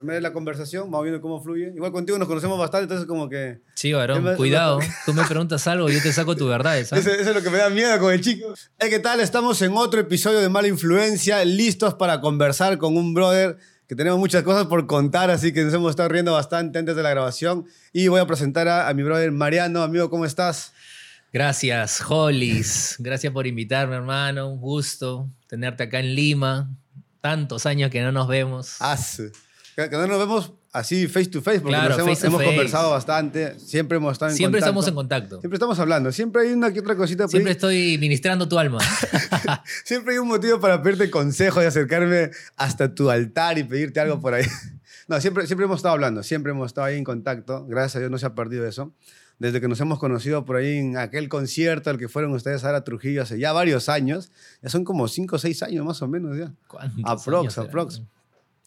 de la conversación, vamos viendo cómo fluye. Igual contigo nos conocemos bastante, entonces como que... Sí, varón, cuidado. Tú me preguntas algo y yo te saco tu verdad, ¿sabes? Eso, eso, es lo que me da miedo con el chico. Hey, ¿Qué tal? Estamos en otro episodio de Mala Influencia, listos para conversar con un brother que tenemos muchas cosas por contar, así que nos hemos estado riendo bastante antes de la grabación. Y voy a presentar a, a mi brother Mariano. Amigo, ¿cómo estás? Gracias, Hollis. Gracias por invitarme, hermano. Un gusto tenerte acá en Lima. Tantos años que no nos vemos. Hace que no nos vemos así face to face, porque hemos, conversado bastante, siempre hemos estado en siempre contacto. estamos en contacto. Siempre estamos hablando, siempre hay una que otra cosita. Siempre estoy ministrando tu alma. siempre hay un motivo para pedirte consejo y acercarme hasta tu altar y pedirte algo por ahí. no, siempre, siempre hemos estado hablando, siempre hemos estado ahí en contacto, gracias a Dios no se ha perdido eso. Desde que nos hemos conocido por ahí en aquel concierto al que fueron ustedes a Trujillo hace ya varios años, ya son como 5 o 6 años más o menos ya. Aprox, aprox.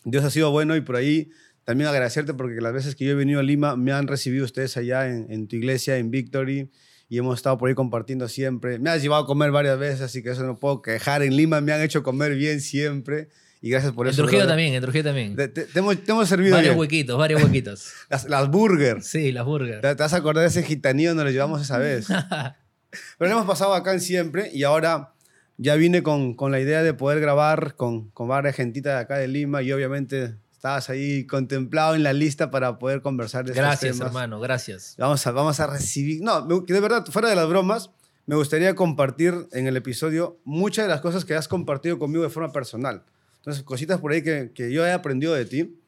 Dios ha sido bueno y por ahí también agradecerte porque las veces que yo he venido a Lima me han recibido ustedes allá en, tu iglesia, en Victory, y hemos estado por ahí compartiendo siempre. Me has llevado a comer varias veces, así que eso no puedo quejar. En Lima me han hecho comer bien siempre. Y gracias por eso. En Trujillo también, en Trujillo también. Te, hemos, servido Varios huequitos, varios huequitos. las, las burgers. Sí, las burgers. ¿Te, vas a acordar de ese gitanío donde lo llevamos esa vez? Pero lo hemos pasado acá en siempre y ahora ya vine con, con, la idea de poder grabar con, con varias gentitas de acá de Lima y obviamente estabas ahí contemplado en la lista para poder conversar de Gracias, estos hermano, gracias. Vamos a, vamos a recibir... No, de verdad, fuera de las bromas, me gustaría compartir en el episodio muchas de las cosas que has compartido conmigo de forma personal. Entonces, cositas por ahí que, que yo he aprendido de ti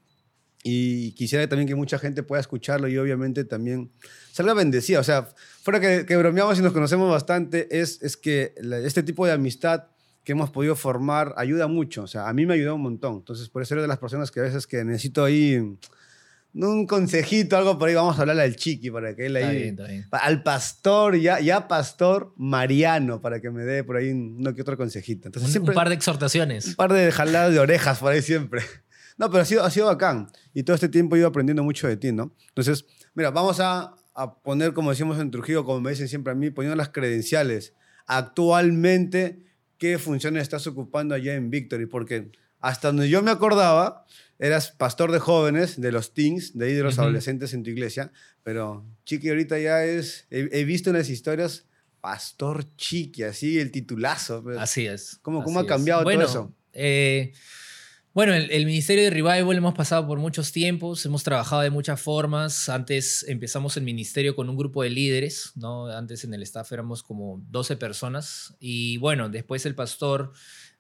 y quisiera también que mucha gente pueda escucharlo y obviamente también salga bendecida. O sea, fuera que, que bromeamos y nos conocemos bastante, es, es que este tipo de amistad que hemos podido formar ayuda mucho. O sea, a mí me ayudado un montón. Entonces, por eso eres de las personas que a veces que necesito ahí un consejito, algo por ahí, vamos a hablarle al chiqui para que él ahí... Al pastor, ya, ya pastor Mariano, para que me dé por ahí uno que otro consejito. Entonces, un, siempre, un par de exhortaciones. Un par de jaladas de orejas por ahí siempre. No, pero ha sido, ha sido bacán. Y todo este tiempo he ido aprendiendo mucho de ti, ¿no? Entonces, mira, vamos a, a poner, como decimos en Trujillo, como me dicen siempre a mí, poniendo las credenciales. Actualmente, ¿qué funciones estás ocupando allá en Victory? Porque hasta donde yo me acordaba, eras pastor de jóvenes, de los teens, de ahí de los adolescentes en tu iglesia, pero Chiqui ahorita ya es, he, visto en las historias, pastor Chiqui, así el titulazo. Pues. Así es. ¿Cómo, cómo ha cambiado todo eso? Eh, bueno, el, el, Ministerio de Revival hemos pasado por muchos tiempos, hemos trabajado de muchas formas. Antes empezamos el ministerio con un grupo de líderes, ¿no? Antes en el staff éramos como 12 personas. Y bueno, después el pastor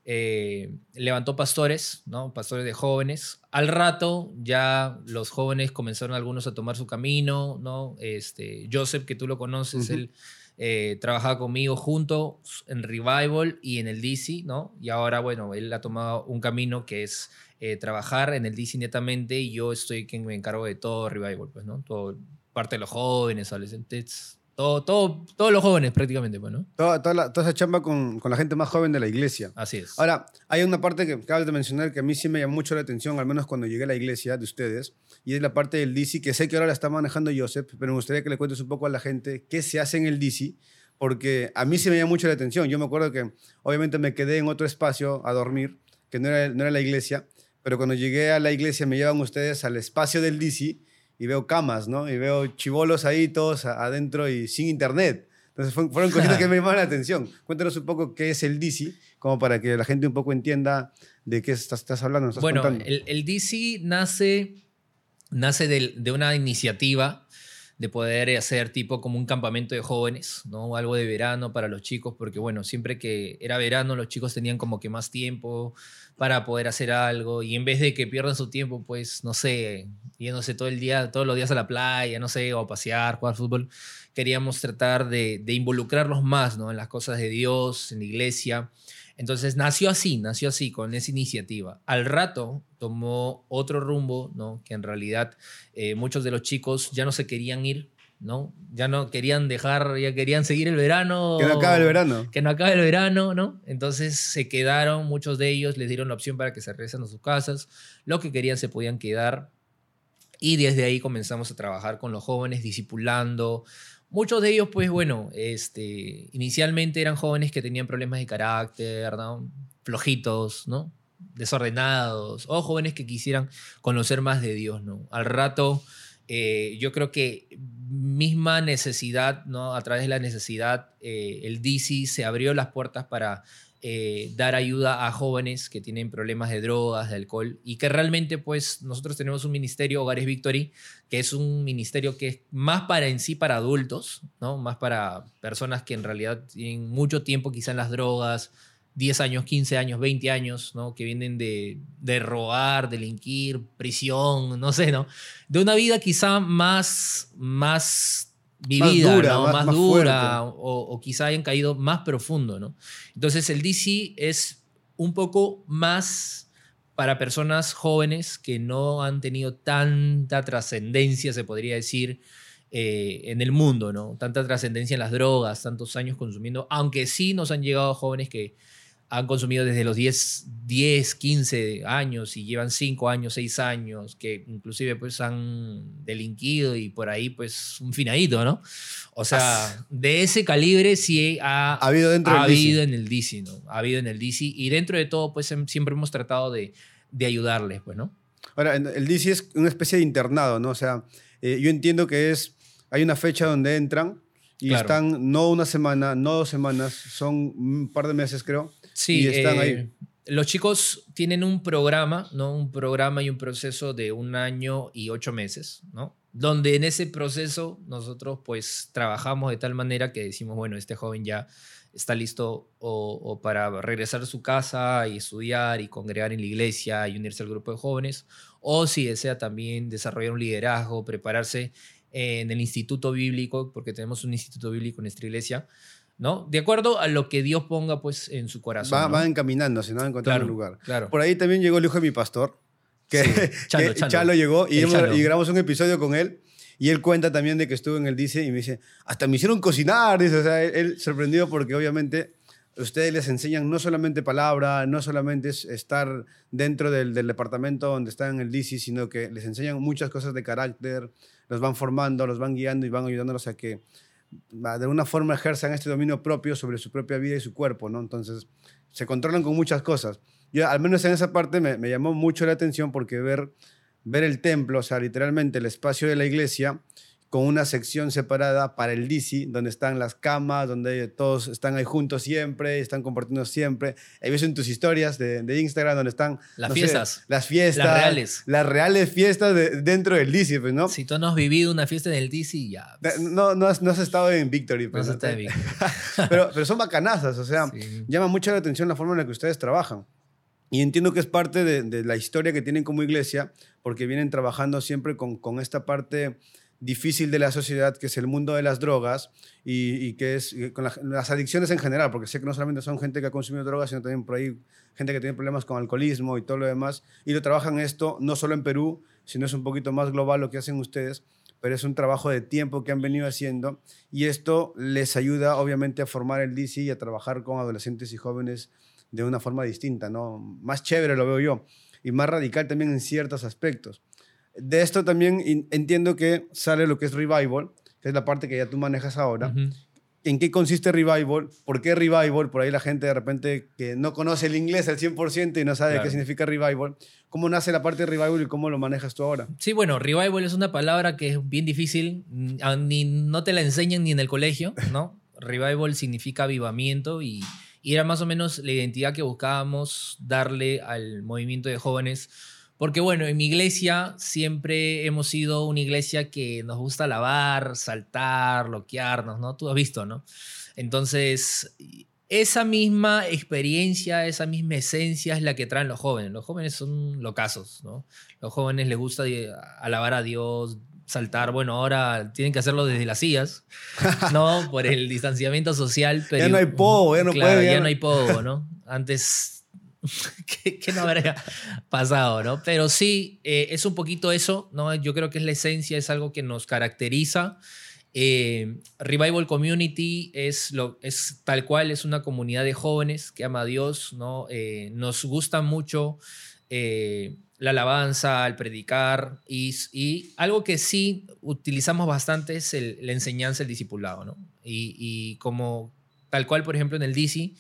eh, levantó pastores, ¿no? Pastores de jóvenes. Al rato ya los jóvenes comenzaron algunos a tomar su camino, ¿no? Este, Joseph, que tú lo conoces, él eh, trabajaba conmigo junto en Revival y en el DC, ¿no? Y ahora, bueno, él ha tomado un camino que es eh, trabajar en el DC netamente y yo estoy quien me encargo de todo Revival, pues, ¿no? Todo, parte de los jóvenes, adolescentes, todo, todo, todos los jóvenes prácticamente, pues, ¿no? Toda, toda, esa chamba con, con, la gente más joven de la iglesia. Así es. Ahora, hay una parte que acabas de mencionar que a mí sí me llamó mucho la atención, al menos cuando llegué a la iglesia de ustedes, y es la parte del DC, que sé que ahora la está manejando Joseph, pero me gustaría que le cuentes un poco a la gente qué se hace en el DC, porque a mí sí me llamó mucho la atención. Yo me acuerdo que obviamente me quedé en otro espacio a dormir, que no era, no era la iglesia, pero cuando llegué a la iglesia me llevan ustedes al espacio del DC y veo camas, ¿no? Y veo chivolos ahí todos adentro y sin internet. Entonces fueron cositas que me llamaron la atención. Cuéntanos un poco qué es el DC, como para que la gente un poco entienda de qué estás, estás hablando. Estás bueno, el, el, DC nace, nace de, de, una iniciativa de poder hacer tipo como un campamento de jóvenes, ¿no? Algo de verano para los chicos, porque bueno, siempre que era verano los chicos tenían como que más tiempo, para poder hacer algo y en vez de que pierdan su tiempo, pues, no sé, yéndose todo el día, todos los días a la playa, no sé, o a pasear, jugar fútbol, queríamos tratar de, de involucrarlos más, ¿no? En las cosas de Dios, en la iglesia. Entonces nació así, nació así, con esa iniciativa. Al rato tomó otro rumbo, ¿no? Que en realidad eh, muchos de los chicos ya no se querían ir ¿no? Ya no querían dejar, ya querían seguir el verano. Que no acabe el verano. Que no acabe el verano, ¿no? Entonces se quedaron, muchos de ellos les dieron la opción para que se regresen a sus casas. Lo que querían se podían quedar. Y desde ahí comenzamos a trabajar con los jóvenes, discipulando. Muchos de ellos, pues bueno, este, inicialmente eran jóvenes que tenían problemas de carácter, flojitos, ¿no? desordenados o jóvenes que quisieran conocer más de Dios, ¿no? Al rato, eh, yo creo que misma necesidad, ¿no? A través de la necesidad, eh, el DC se abrió las puertas para eh, dar ayuda a jóvenes que tienen problemas de drogas, de alcohol, y que realmente pues nosotros tenemos un ministerio, Hogares Victory, que es un ministerio que es más para en sí para adultos, ¿no? Más para personas que en realidad tienen mucho tiempo quizá en las drogas, 10 años, 15 años, 20 años, ¿no? Que vienen de, de robar, delinquir, prisión, no sé, ¿no? De una vida quizá más, más vivida, dura, ¿no? más- más, más dura, o, o quizá hayan caído más profundo, ¿no? Entonces el DC es un poco más para personas jóvenes que no han tenido tanta trascendencia, se podría decir, eh, en el mundo, ¿no? Tanta trascendencia en las drogas, tantos años consumiendo, aunque sí nos han llegado jóvenes que han consumido desde los 10, 10 15 años y llevan 5 años, 6 años, que inclusive pues han delinquido y por ahí pues un finadito, ¿no? O sea, de ese calibre sí ha, Ha habido dentro ha habido en el DC, ¿no? Ha habido en el DC y dentro de todo pues em- siempre hemos tratado de, de ayudarles, pues, ¿no? Ahora, el DC es una especie de internado, ¿no? O sea, eh, yo entiendo que es, hay una fecha donde entran y Claro. están no una semana, no dos semanas, son un par de meses, creo. Sí, Y están eh, ahí. Los chicos tienen un programa, ¿no? Un programa y un proceso de un año y ocho meses, ¿no? Donde en ese proceso nosotros pues trabajamos de tal manera que decimos, bueno, este joven ya está listo o, o para regresar a su casa y estudiar y congregar en la iglesia y unirse al grupo de jóvenes, o si desea también desarrollar un liderazgo, prepararse en el instituto bíblico, porque tenemos un instituto bíblico en nuestra iglesia, ¿no? De acuerdo a lo que Dios ponga pues en su corazón. Va- ¿no? Van encaminándose, ¿no? A encontrar Claro, un lugar. claro. Por ahí también llegó el hijo de mi pastor, que, Sí, Chalo, que Chalo. Chalo llegó y, hemos- Chalo. y grabamos un episodio con él. Y él cuenta también de que estuvo en el DC y me dice, hasta me hicieron cocinar, dice, o sea, él, él sorprendido porque obviamente ustedes les enseñan no solamente palabra, no solamente es estar dentro del, del departamento donde están en el DC, sino que les enseñan muchas cosas de carácter, los van formando, los van guiando y van ayudándolos a que de alguna forma ejerzan este dominio propio sobre su propia vida y su cuerpo, ¿no? Entonces, se controlan con muchas cosas. Yo, al menos en esa parte, me, me llamó mucho la atención porque ver, ver el templo, o sea, literalmente el espacio de la iglesia, con una sección separada para el DC, donde están las camas, donde todos están ahí juntos siempre, están compartiendo siempre. He visto en tus historias de, de Instagram donde están Las no sé, fiestas. las fiestas. Las reales. Las reales fiestas de- dentro del DC, pues, ¿no? Si tú no has vivido una fiesta en el DC, ya. pues, No, no, has, no has estado en Victory. no pues, se está ¿no? bien. pero, pero son bacanazas, o sea, Sí. llama mucho la atención la forma en la que ustedes trabajan. Y entiendo que es parte de, de la historia que tienen como iglesia, porque vienen trabajando siempre con, con esta parte difícil de la sociedad, que es el mundo de las drogas y, y que es y con la- las adicciones en general, porque sé que no solamente son gente que ha consumido drogas, sino también por ahí gente que tiene problemas con alcoholismo y todo lo demás. Y lo trabajan esto no solo en Perú, sino es un poquito más global lo que hacen ustedes, pero es un trabajo de tiempo que han venido haciendo y esto les ayuda obviamente a formar el DC y a trabajar con adolescentes y jóvenes de una forma distinta, ¿no? Más chévere lo veo yo y más radical también en ciertos aspectos. De esto también entiendo que sale lo que es Revival, que es la parte que ya tú manejas ahora. ¿En qué consiste Revival? ¿Por qué Revival? Por ahí la gente de repente que no conoce el inglés al 100% y no sabe Claro. qué significa Revival. ¿Cómo nace la parte de Revival y cómo lo manejas tú ahora? Sí, bueno, revival es una palabra que es bien difícil, ni, no te la enseñan ni en el colegio, ¿no? Revival significa avivamiento y, y era más o menos la identidad que buscábamos darle al movimiento de jóvenes. Porque bueno, en mi iglesia siempre hemos sido una iglesia que nos gusta alabar, saltar, loquearnos, ¿no? Tú has visto, ¿no? Entonces, esa misma experiencia, esa misma esencia es la que traen los jóvenes. Los jóvenes son locazos, ¿no? Los jóvenes les gusta eh, alabar a Dios, saltar. Bueno, ahora tienen que hacerlo desde las sillas, ¿no? Por el distanciamiento social. Pero, Ya no hay pogo, ya no Claro, puede, ya ya no- no hay pogo, ¿no? Antes, ¿qué, qué no habría pasado, no? Pero sí, eh, es un poquito eso, ¿no? Yo creo que es la esencia, es algo que nos caracteriza. Eh, Revival Community es, lo, es tal cual, es una comunidad de jóvenes que ama a Dios, ¿no? Eh, nos gusta mucho eh, la alabanza, el predicar y, algo que sí utilizamos bastante es la enseñanza, el discipulado, ¿no? Y como tal cual, por ejemplo, en el DC,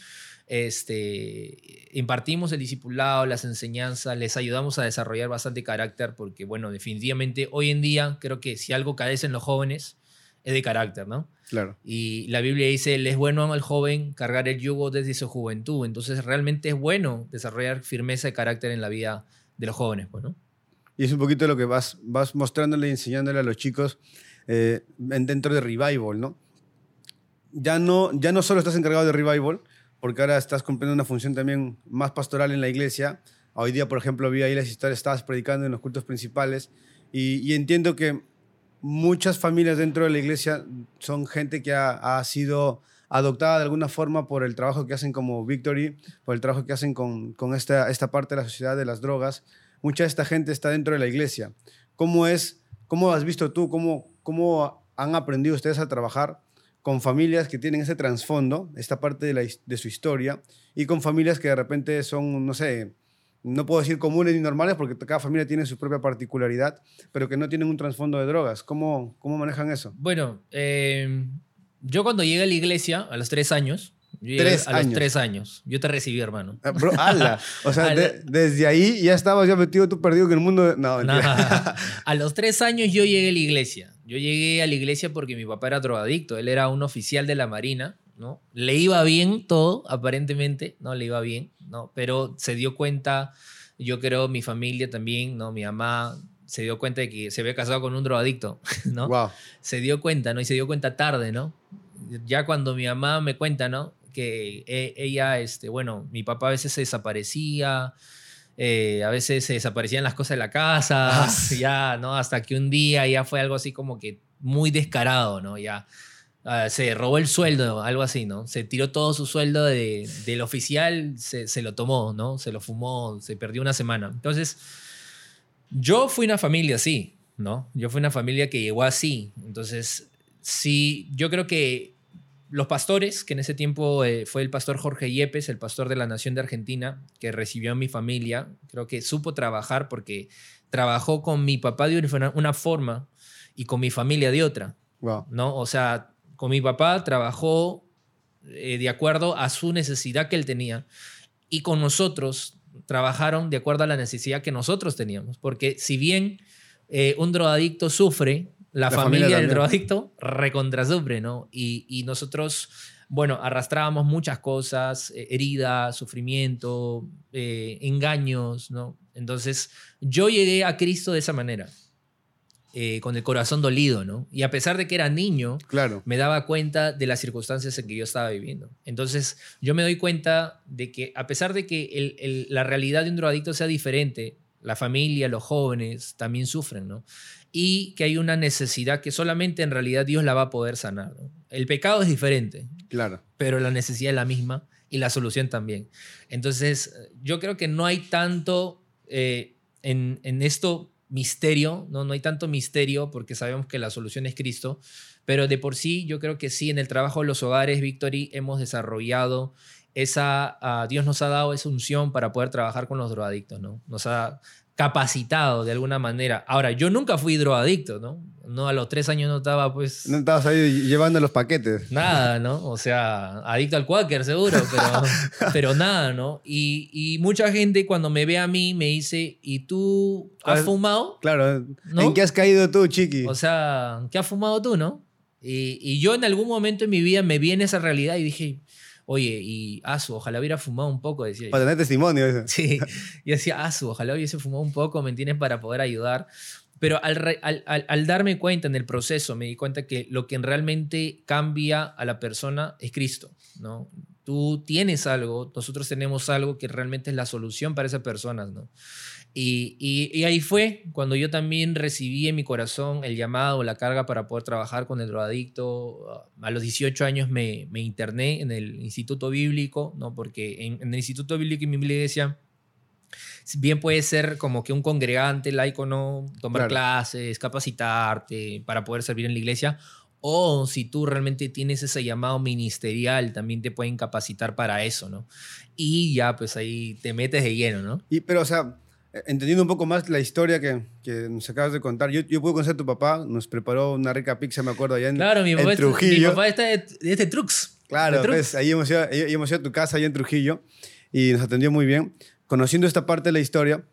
este, impartimos el discipulado, las enseñanzas, les ayudamos a desarrollar bastante carácter, porque, bueno, definitivamente hoy en día creo que si algo carece en los jóvenes es de carácter, ¿no? Claro. Y la Biblia dice, le es bueno al joven cargar el yugo desde su juventud. Entonces realmente es bueno desarrollar firmeza de carácter en la vida de los jóvenes, pues, ¿no? Y es un poquito lo que vas, vas mostrándole y enseñándole a los chicos eh, dentro de Revival, ¿no? Ya, ¿no? ya no solo estás encargado de Revival, porque ahora estás cumpliendo una función también más pastoral en la iglesia. Hoy día, por ejemplo, vi ahí las historias, estabas predicando en los cultos principales y, entiendo que muchas familias dentro de la iglesia son gente que ha, ha, sido adoptada de alguna forma por el trabajo que hacen como Victory, por el trabajo que hacen con, con esta, esta parte de la sociedad de las drogas. Mucha de esta gente está dentro de la iglesia. ¿Cómo es, cómo has visto tú, cómo, cómo han aprendido ustedes a trabajar con familias que tienen ese trasfondo, esta parte de, la, de su historia, y con familias que de repente son, no sé, no puedo decir comunes ni normales porque cada familia tiene su propia particularidad, pero que no tienen un trasfondo de drogas. ¿Cómo, cómo manejan eso? Bueno, eh, yo cuando llegué a la iglesia a los tres años, yo tres a años. los tres años, yo te recibí, hermano. Ah, bro, ala. O sea, de, desde ahí ya estabas ya metido tú perdido en el mundo. No, nah, a los tres años yo llegué a la iglesia. Yo llegué a la iglesia porque mi papá era drogadicto. Él era un oficial de la Marina, ¿no? Le iba bien todo, aparentemente, ¿no? Le iba bien, ¿no? Pero se dio cuenta, yo creo, mi familia también, ¿no? Mi mamá se dio cuenta de que se había casado con un drogadicto, ¿no? Wow. Se dio cuenta, ¿no? Y se dio cuenta tarde, ¿no? Ya cuando mi mamá me cuenta, ¿no? Que ella, este, bueno, mi papá a veces se desaparecía, eh, a veces se desaparecían las cosas de la casa, ah. ya, ¿no? Hasta que un día ya fue algo así como que muy descarado, ¿no? Ya uh, se robó el sueldo, algo así, ¿no? Se tiró todo su sueldo de, del oficial, se, se, lo tomó, ¿no? Se lo fumó, se perdió una semana. Entonces, yo fui una familia así, ¿no? Yo fui una familia que llegó así. Entonces, sí, yo creo que los pastores, que en ese tiempo eh, fue el pastor Jorge Yepes, el pastor de la Nación de Argentina, que recibió a mi familia, creo que supo trabajar porque trabajó con mi papá de una, forma y con mi familia de otra. Wow. ¿no? O sea, con mi papá trabajó eh, de acuerdo a su necesidad que él tenía y con nosotros trabajaron de acuerdo a la necesidad que nosotros teníamos. Porque si bien eh, un drogadicto sufre, la, la familia, familia del drogadicto recontrasufre, ¿no? Y, y, nosotros, bueno, arrastrábamos muchas cosas, eh, heridas, sufrimiento, eh, engaños, ¿no? Entonces, yo llegué a Cristo de esa manera. Eh, con el corazón dolido, ¿no? Y a pesar de que era niño, claro. me daba cuenta de las circunstancias en que yo estaba viviendo. Entonces, yo me doy cuenta de que a pesar de que el, el, la realidad de un drogadicto sea diferente, la familia, los jóvenes también sufren, ¿no? Y que hay una necesidad que solamente en realidad Dios la va a poder sanar. ¿no? El pecado es diferente, claro. pero la necesidad es la misma y la solución también. Entonces, yo creo que no hay tanto eh, en, en esto misterio, ¿no? no hay tanto misterio porque sabemos que la solución es Cristo, pero de por sí yo creo que sí, en el trabajo de los hogares, Victory, hemos desarrollado esa, uh, Dios nos ha dado esa unción para poder trabajar con los drogadictos, ¿no? Nos ha capacitado de alguna manera. Ahora, yo nunca fui drogadicto, ¿no? No, a los tres años no estaba, pues... No estabas ahí llevando los paquetes. Nada, ¿no? O sea, adicto al cuáquer, seguro, pero, pero nada, ¿no? Y, y, mucha gente cuando me ve a mí me dice, ¿y tú has fumado? Claro. ¿no? ¿En qué has caído tú, chiqui? O sea, ¿qué has fumado tú, no? Y, y yo en algún momento en mi vida me vi en esa realidad y dije, oye, y Asu, ojalá hubiera fumado un poco, decía. Para tener testimonio. Eso. Sí, y decía, Asu, ojalá hubiese fumado un poco, ¿me entiendes? Para poder ayudar. Pero al, al, al, al, darme cuenta en el proceso, me di cuenta que lo que realmente cambia a la persona es Cristo, ¿no? Tú tienes algo, nosotros tenemos algo que realmente es la solución para esas personas, ¿no? Y, y, y, ahí fue cuando yo también recibí en mi corazón el llamado, la carga para poder trabajar con el drogadicto. A los 18 años me, me interné en el Instituto Bíblico, ¿no? porque en, en el Instituto Bíblico y mi iglesia, bien puede ser como que un congregante laico, ¿no? Tomar claro. clases, capacitarte para poder servir en la iglesia. O si tú realmente tienes ese llamado ministerial, también te pueden capacitar para eso, ¿no? Y ya, pues ahí te metes de lleno, ¿no? Y, pero, o sea, entendiendo un poco más la historia que, que nos acabas de contar, yo, yo pude conocer a tu papá, nos preparó una rica pizza, me acuerdo, allá en, claro, mi papá en Trujillo. mi papá está de, de este Trux. Claro, Petru. pues, ahí hemos, ido, ahí hemos ido a tu casa, allá en Trujillo, y nos atendió muy bien. Conociendo esta parte de la historia,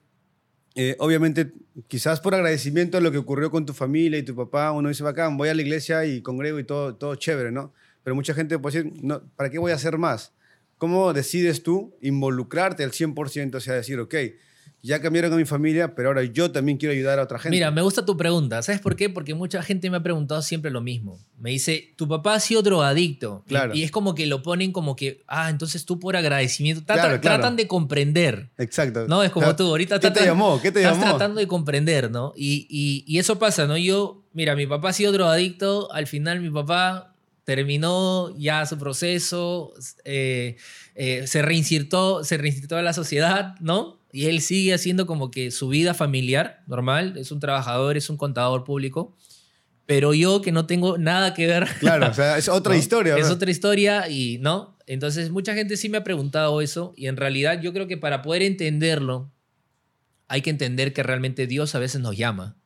eh, obviamente, quizás por agradecimiento a lo que ocurrió con tu familia y tu papá, uno dice, bacán, voy a la iglesia y congrego y todo, todo chévere, ¿no? Pero mucha gente puede decir, no, ¿para qué voy a hacer más? ¿Cómo decides tú involucrarte al 100%? O sea, decir, ok, ya cambiaron a mi familia, pero ahora yo también quiero ayudar a otra gente. Mira, me gusta tu pregunta. ¿Sabes por qué? Porque mucha gente me ha preguntado siempre lo mismo. Me dice, tu papá ha sido drogadicto. Y- Claro. Y, es como que lo ponen como que, ah, entonces tú por agradecimiento. Tra- Claro, claro. Tratan de comprender. Exacto. No, es como O sea, tú, ahorita ¿Qué te tratan- llamó? ¿Qué te Estás llamó? tratando de comprender, ¿no? Y, y- y eso pasa, ¿no? Yo, mira, mi papá ha sido drogadicto, al final mi papá terminó ya su proceso, eh, eh, se, reinsertó, se reinsertó a la sociedad, ¿no? Y él sigue haciendo como que su vida familiar, normal, es un trabajador, es un contador público, pero yo que no tengo nada que ver Claro, o sea, es otra ¿no? historia. Es otra historia y no. Entonces, mucha gente sí me ha preguntado eso y en realidad yo creo que para poder entenderlo, hay que entender que realmente Dios a veces nos llama,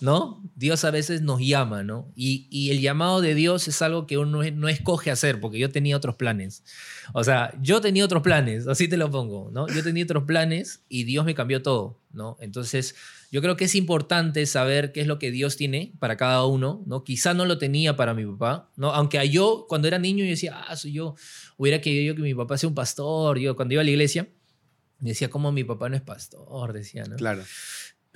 ¿no? Dios a veces nos llama, ¿no? Y, y el llamado de Dios es algo que uno no escoge hacer porque yo tenía otros planes. O sea, yo tenía otros planes, así te lo pongo, ¿no? Yo tenía otros planes y Dios me cambió todo, ¿no? Entonces, yo creo que es importante saber qué es lo que Dios tiene para cada uno, ¿no? Quizá no lo tenía para mi papá, ¿no? Aunque a yo, cuando era niño, yo decía, ah, soy yo, hubiera querido yo que mi papá sea un pastor, yo cuando iba a la iglesia, decía, ¿cómo mi papá no es pastor? Decía, ¿no? Claro.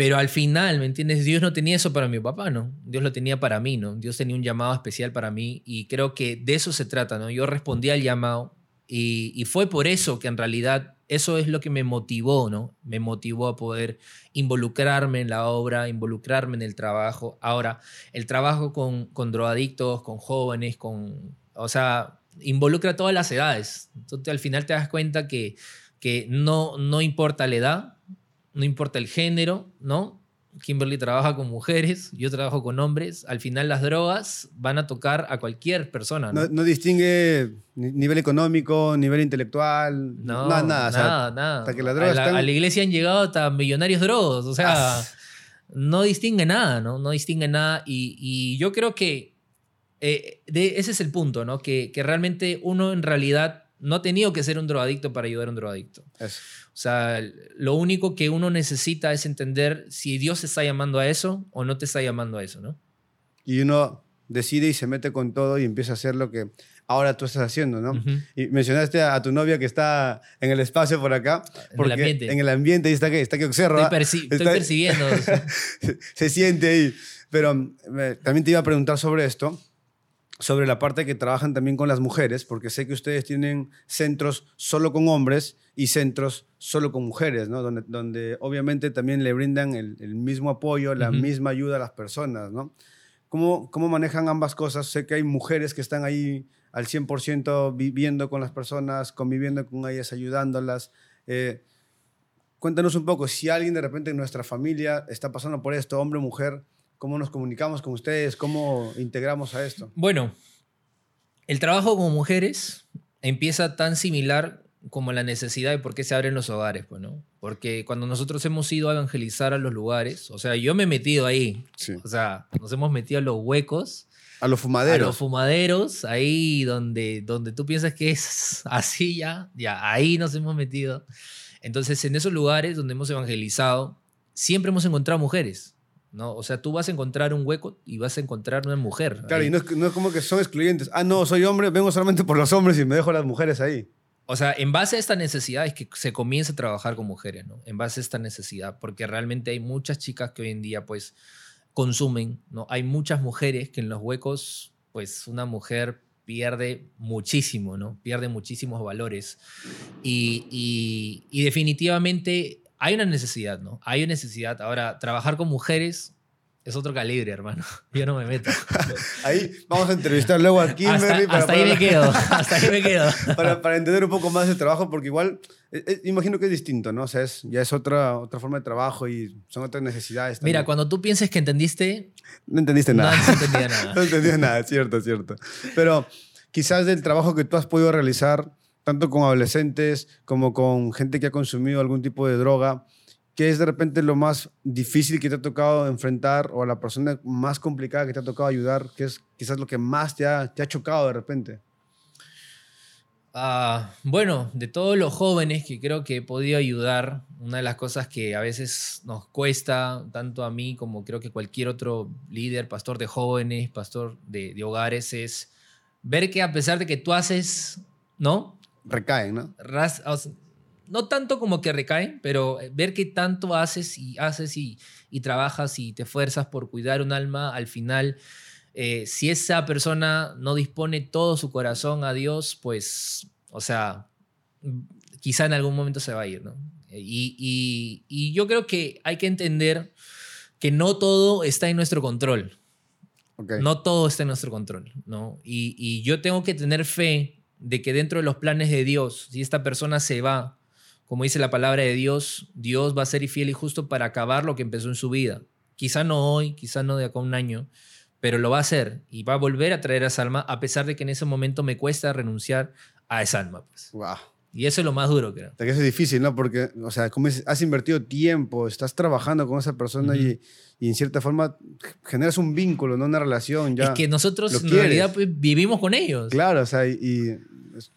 Pero al final, ¿me entiendes? Dios no tenía eso para mi papá, ¿no? Dios lo tenía para mí, ¿no? Dios tenía un llamado especial para mí y creo que de eso se trata, ¿no? Yo respondí al llamado y, fue por eso que en realidad eso es lo que me motivó, ¿no? Me motivó a poder involucrarme en la obra, involucrarme en el trabajo. Ahora, el trabajo con, con drogadictos, con jóvenes, con... O sea, involucra todas las edades. Entonces, al final te das cuenta que, que no, no importa la edad, no importa el género, ¿no? Kimberly trabaja con mujeres, yo trabajo con hombres. Al final las drogas van a tocar a cualquier persona, ¿no? No, no distingue ni- nivel económico, nivel intelectual, No, nada, nada. o sea, nada, hasta que las a, drogas la, están- a la iglesia han llegado hasta millonarios drogos, o sea, Ah. no distingue nada, ¿no? No distingue nada y, y yo creo que eh, de- ese es el punto, ¿no? Que, que realmente uno en realidad no ha tenido que ser un drogadicto para ayudar a un drogadicto. Eso. O sea, lo único que uno necesita es entender si Dios te está llamando a eso o no te está llamando a eso, ¿no? Y uno decide y se mete con todo y empieza a hacer lo que ahora tú estás haciendo, ¿no? Ujú. Y mencionaste a, a tu novia que está en el espacio por acá. En el porque ambiente. En el ambiente y está que, está que observa. Estoy, perci- estoy percibiendo. se, siente ahí. Pero mm, eh, también te iba a preguntar sobre esto, sobre la parte que trabajan también con las mujeres, porque sé que ustedes tienen centros solo con hombres y centros solo con mujeres, ¿no? Donde, donde obviamente también le brindan el, el mismo apoyo, la misma ayuda a las personas, ¿no? ¿Cómo, ¿Cómo manejan ambas cosas? Sé que hay mujeres que están ahí al 100% viviendo con las personas, conviviendo con ellas, ayudándolas. Eh, cuéntanos un poco, si alguien de repente en nuestra familia está pasando por esto, hombre o mujer, ¿cómo nos comunicamos con ustedes? ¿Cómo integramos a esto? Bueno, el trabajo con mujeres empieza tan similar como la necesidad de por qué se abren los hogares, pues, ¿no? Porque cuando nosotros hemos ido a evangelizar a los lugares, o sea, yo me he metido ahí, Sí. o sea, nos hemos metido a los huecos, A los a fumaderos. los fumaderos, ahí donde, donde tú piensas que es así ya, ya, ahí nos hemos metido. Entonces, en esos lugares donde hemos evangelizado, siempre hemos encontrado mujeres, ¿no? O sea, tú vas a encontrar un hueco y vas a encontrar una mujer. Claro, ahí. y no es, no es como que son excluyentes. Ah, no, soy hombre, vengo solamente por los hombres y me dejo a las mujeres ahí. O sea, en base a esta necesidad es que se comienza a trabajar con mujeres, ¿no? En base a esta necesidad, porque realmente hay muchas chicas que hoy en día, pues, consumen, ¿no? Hay muchas mujeres que en los huecos, pues, una mujer pierde muchísimo, ¿no? Pierde muchísimos valores. Y, y- y definitivamente hay una necesidad, ¿no? Hay una necesidad. Ahora, trabajar con mujeres es otro calibre, hermano. Yo no me meto. Ahí vamos a entrevistar luego a hasta Kimberly para, hasta ahí para- me quedo. Hasta ahí me quedo. para, para entender un poco más el trabajo, porque igual, eh, eh, imagino que es distinto, ¿no? O sea, es, ya es otra, otra forma de trabajo y son otras necesidades. Mira, también. cuando tú pienses que entendiste, No entendiste nada. No, entendía nada. No entendía nada, cierto, cierto. Pero quizás del trabajo que tú has podido realizar, tanto con adolescentes como con gente que ha consumido algún tipo de droga, ¿qué es de repente lo más difícil que te ha tocado enfrentar o a la persona más complicada que te ha tocado ayudar? ¿Qué es quizás lo que más te ha, te ha chocado de repente? Ah, bueno, de todos los jóvenes que creo que he podido ayudar, una de las cosas que a veces nos cuesta, tanto a mí como creo que cualquier otro líder, pastor de jóvenes, pastor de, de hogares, es ver que a pesar de que tú haces, ¿no? Recaen, ¿no? Ras- o sea, no tanto como que recaen, pero ver que tanto haces y haces y, y trabajas y te esfuerzas por cuidar un alma, al final, eh, si esa persona no dispone todo su corazón a Dios, pues, o sea, quizá en algún momento se va a ir, ¿no? Y, y- y yo creo que hay que entender que no todo está en nuestro control. No todo está en nuestro control, ¿no? Y, y yo tengo que tener fe de que dentro de los planes de Dios, si esta persona se va, como dice la palabra de Dios, Dios va a ser fiel y justo para acabar lo que empezó en su vida. Quizá no hoy, quizá no de acá a un año, pero lo va a hacer y va a volver a traer a esa alma, a pesar de que en ese momento me cuesta renunciar a esa alma. Pues. Wow. Y eso es lo más duro, creo. Que eso es difícil, ¿no? Porque, o sea, como has invertido tiempo, estás trabajando con esa persona y, y en cierta forma generas un vínculo, ¿no? Una relación ya. es que nosotros en quieres. realidad pues, vivimos con ellos. Claro, o sea, y,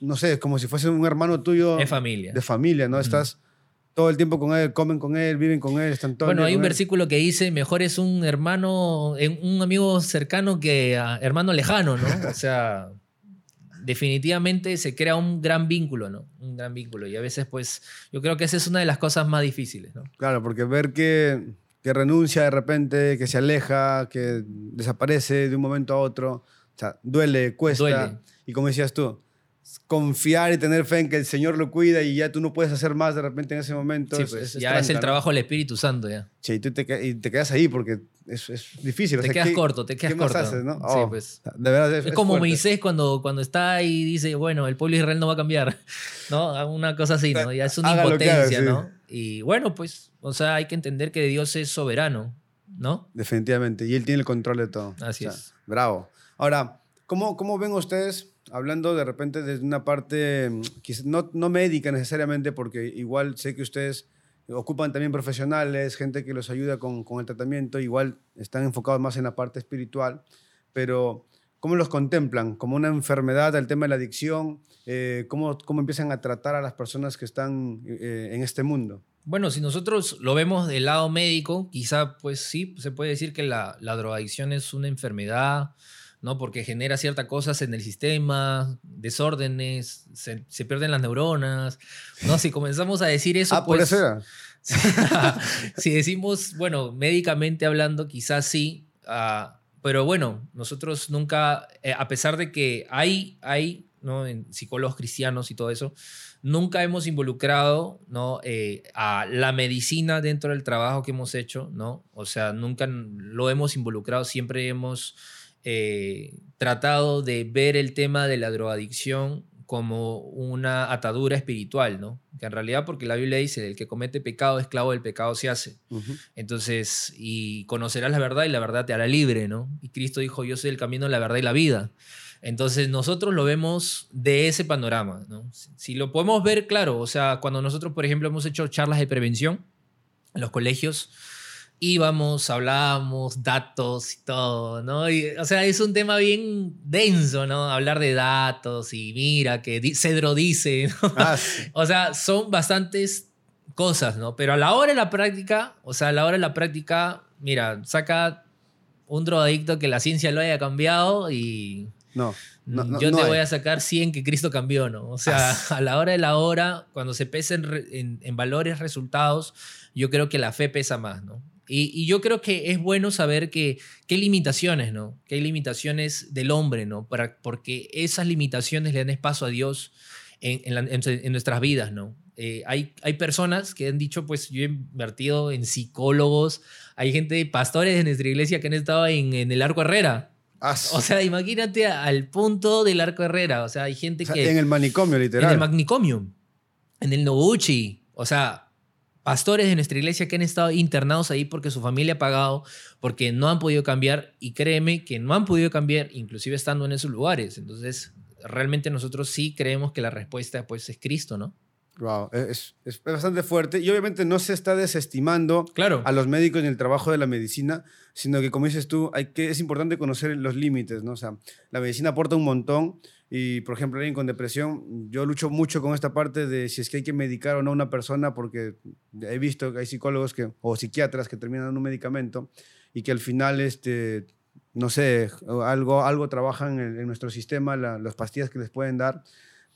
no sé, es como si fuese un hermano tuyo Es familia. de familia, ¿no? Estás todo el tiempo con él, comen con él, viven con él, están todo el Bueno, día hay un él. versículo que dice, mejor es un hermano, un amigo cercano que hermano lejano, ¿no? O sea, definitivamente se crea un gran vínculo, ¿no? Un gran vínculo. Y a veces, pues, yo creo que esa es una de las cosas más difíciles, ¿no? Claro, porque ver que, que renuncia de repente, que se aleja, que desaparece de un momento a otro, o sea, duele, cuesta. Duele. Y como decías tú, confiar y tener fe en que el Señor lo cuida y ya tú no puedes hacer más de repente en ese momento. Sí, es- pues, es- es ya es el trabajo del Espíritu Santo, ya. Sí, y tú te, que- y te quedas ahí porque es, es difícil. o Te sea, quedas ¿qué- corto, te quedas ¿qué más corto. haces, no? Sí, Oh, pues. De verdad, es, como fuerte. Moisés cuando, cuando está y dice, bueno, el pueblo de Israel no va a cambiar, ¿no? Una cosa así, ¿no? Ya es una haga, impotencia, sí. ¿no? Y bueno, pues, o sea, hay que entender que Dios es soberano, ¿no? Definitivamente. Y él tiene el control de todo. Así O sea, es. Bravo. Ahora, ¿cómo, ¿cómo ven ustedes, hablando de repente desde una parte, mm, no, no médica necesariamente, porque igual sé que ustedes ocupan también profesionales, gente que los ayuda con, con el tratamiento, igual están enfocados más en la parte espiritual, pero ¿cómo los contemplan? ¿Como una enfermedad, el tema de la adicción? Eh, ¿cómo, ¿Cómo empiezan a tratar a las personas que están eh, en este mundo? Bueno, si nosotros lo vemos del lado médico, quizá pues sí, se puede decir que la, la drogadicción es una enfermedad, ¿no? Porque genera ciertas cosas en el sistema, desórdenes, se, se pierden las neuronas, ¿no? Si comenzamos a decir eso, ah, por pues, eso era. si decimos, bueno, médicamente hablando, quizás sí, ah, pero bueno, nosotros nunca, eh, a pesar de que hay, hay ¿no? en psicólogos cristianos y todo eso, nunca hemos involucrado ¿no? Eh, a la medicina dentro del trabajo que hemos hecho, ¿no? O sea, nunca lo hemos involucrado, siempre hemos eh, tratado de ver el tema de la drogadicción como una atadura espiritual, ¿no? Que en realidad, porque la Biblia dice, el que comete pecado, esclavo del pecado se hace. Entonces, y conocerás la verdad y la verdad te hará libre, ¿no? Y Cristo dijo, yo soy el camino, la verdad y la vida. Entonces, nosotros lo vemos de ese panorama, ¿no? Si lo podemos ver, claro, o sea, cuando nosotros, por ejemplo, hemos hecho charlas de prevención en los colegios, íbamos, hablábamos, datos y todo, ¿no? Y, o sea, es un tema bien denso, ¿no? Hablar de datos y mira que di- Cedro dice, ¿no? Ah, sí. O sea, son bastantes cosas, ¿no? Pero a la hora de la práctica, o sea, a la hora de la práctica, mira, saca un drogadicto que la ciencia lo haya cambiado y No, no, no, yo no te hay. voy a sacar 100 que Cristo cambió, ¿no? O sea, a la hora de la hora, cuando se pesa en, en- en valores, resultados, yo creo que la fe pesa más, ¿no? Y, y yo creo que es bueno saber que qué limitaciones, ¿no? Que hay limitaciones del hombre, ¿no? Para, porque esas limitaciones le dan espacio a Dios en, en la- en- en nuestras vidas, ¿no? Eh, hay, hay personas que han dicho, pues yo he invertido en psicólogos, hay gente, pastores de nuestra iglesia que han estado en, en el Arco Herrera, Ah, sí. o sea, imagínate al punto del arco Herrera. O sea, hay gente O sea, que. en el manicomio, literal. en el Magnicomio, en el Noguchi. O sea, pastores de nuestra iglesia que han estado internados ahí porque su familia ha pagado, porque no han podido cambiar. Y créeme que no han podido cambiar, inclusive estando en esos lugares. Entonces, realmente nosotros sí creemos que la respuesta pues es Cristo, ¿no? Wow, es, es bastante fuerte. Y obviamente no se está desestimando Claro. a los médicos ni el trabajo de la medicina, sino que, como dices tú, hay que, es importante conocer los límites, ¿no? O sea, la medicina aporta un montón Y, por ejemplo, alguien con depresión, yo lucho mucho con esta parte de si es que hay que medicar o no a una persona, porque he visto que hay psicólogos que, o psiquiatras que terminan dando un medicamento y que al final, este, no sé, algo, algo trabajan en, nuestro sistema, las pastillas que les pueden dar,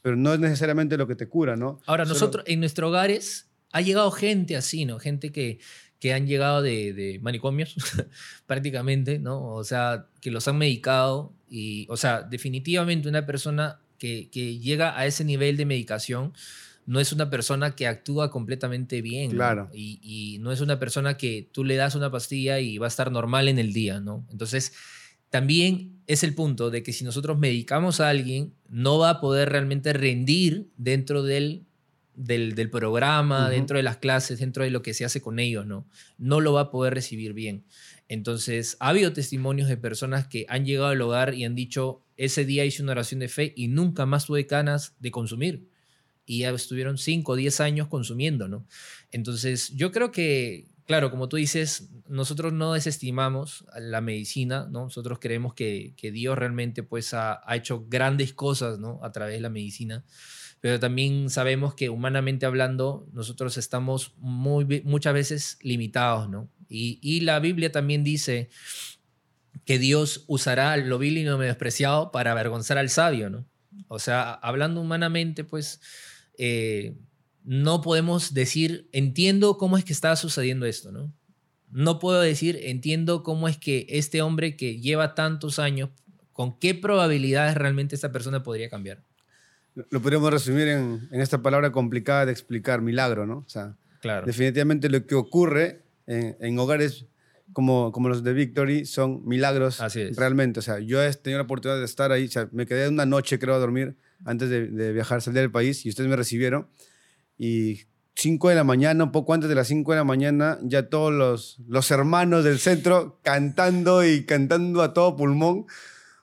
pero no es necesariamente lo que te cura, ¿no? Ahora, nosotros en nuestros hogares ha llegado gente así, ¿no? Gente que, que han llegado de, de manicomios, prácticamente, ¿no? O sea, que los han medicado y, o sea, definitivamente una persona que, que, llega a ese nivel de medicación no es una persona que actúa completamente bien. Claro. Y, y, no es una persona que tú le das una pastilla y va a estar normal en el día, ¿no? Entonces, también es el punto de que si nosotros medicamos a alguien, no va a poder realmente rendir dentro del del, del programa, dentro de las clases, dentro de lo que se hace con ellos, ¿no? No lo va a poder recibir bien. Entonces, ha habido testimonios de personas que han llegado al hogar y han dicho, ese día hice una oración de fe y nunca más tuve ganas de consumir. Y ya estuvieron 5 o 10 años consumiendo, ¿no? Entonces, yo creo que, claro, como tú dices, nosotros no desestimamos la medicina, ¿no? Nosotros creemos que, que Dios realmente pues ha, ha, hecho grandes cosas, ¿no? A través de la medicina. Pero también sabemos que humanamente hablando, nosotros estamos muy, muchas veces limitados, ¿no? Y, la Biblia también dice que Dios usará lo vil y lo menospreciado para avergonzar al sabio, ¿no? O sea, hablando humanamente, pues eh, no podemos decir, entiendo cómo es que está sucediendo esto, ¿no? No puedo decir, entiendo cómo es que este hombre que lleva tantos años, con qué probabilidades realmente esta persona podría cambiar. Lo podríamos resumir en, en, esta palabra complicada de explicar, milagro, ¿no? O sea, claro. definitivamente lo que ocurre en, hogares como, como los de Victory son milagros realmente. O sea, yo he tenido la oportunidad de estar ahí, o sea, me quedé una noche, creo, a dormir antes de, de viajar, salir del país y ustedes me recibieron. Y 5 de la mañana, un poco antes de las 5 de la mañana, ya todos los, los hermanos del centro cantando y cantando a todo pulmón.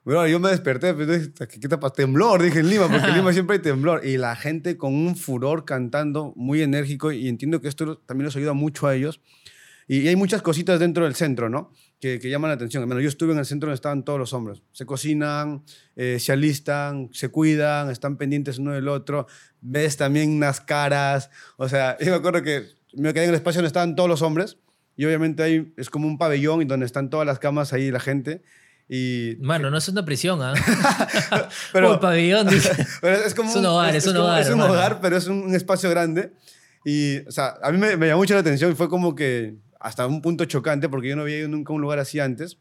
Bueno, yo me desperté, pues, ¿qué, qué pasa? Temblor, dije en Lima, porque en Lima siempre hay temblor. Y la gente con un furor cantando, muy enérgico, y entiendo que esto también les ayuda mucho a ellos. Y, hay muchas cositas dentro del centro, ¿no? Que, que, llaman la atención. Bueno, yo estuve en el centro donde estaban todos los hombres. Se cocinan, eh, se alistan, se cuidan, están pendientes uno del otro. Ves también unas caras. O sea, yo me acuerdo que me quedé en el espacio donde estaban todos los hombres. Y obviamente ahí es como un pabellón y donde están todas las camas ahí la gente. Y, Mano, no es una prisión, ¿ah? pero, pabellón, es, como un hogar, es, un, hogar. Es un hogar, pero es un, espacio grande. Y, o sea, a mí me, me, llamó mucho la atención y fue como que hasta un punto chocante porque yo no había ido nunca a un lugar así antes.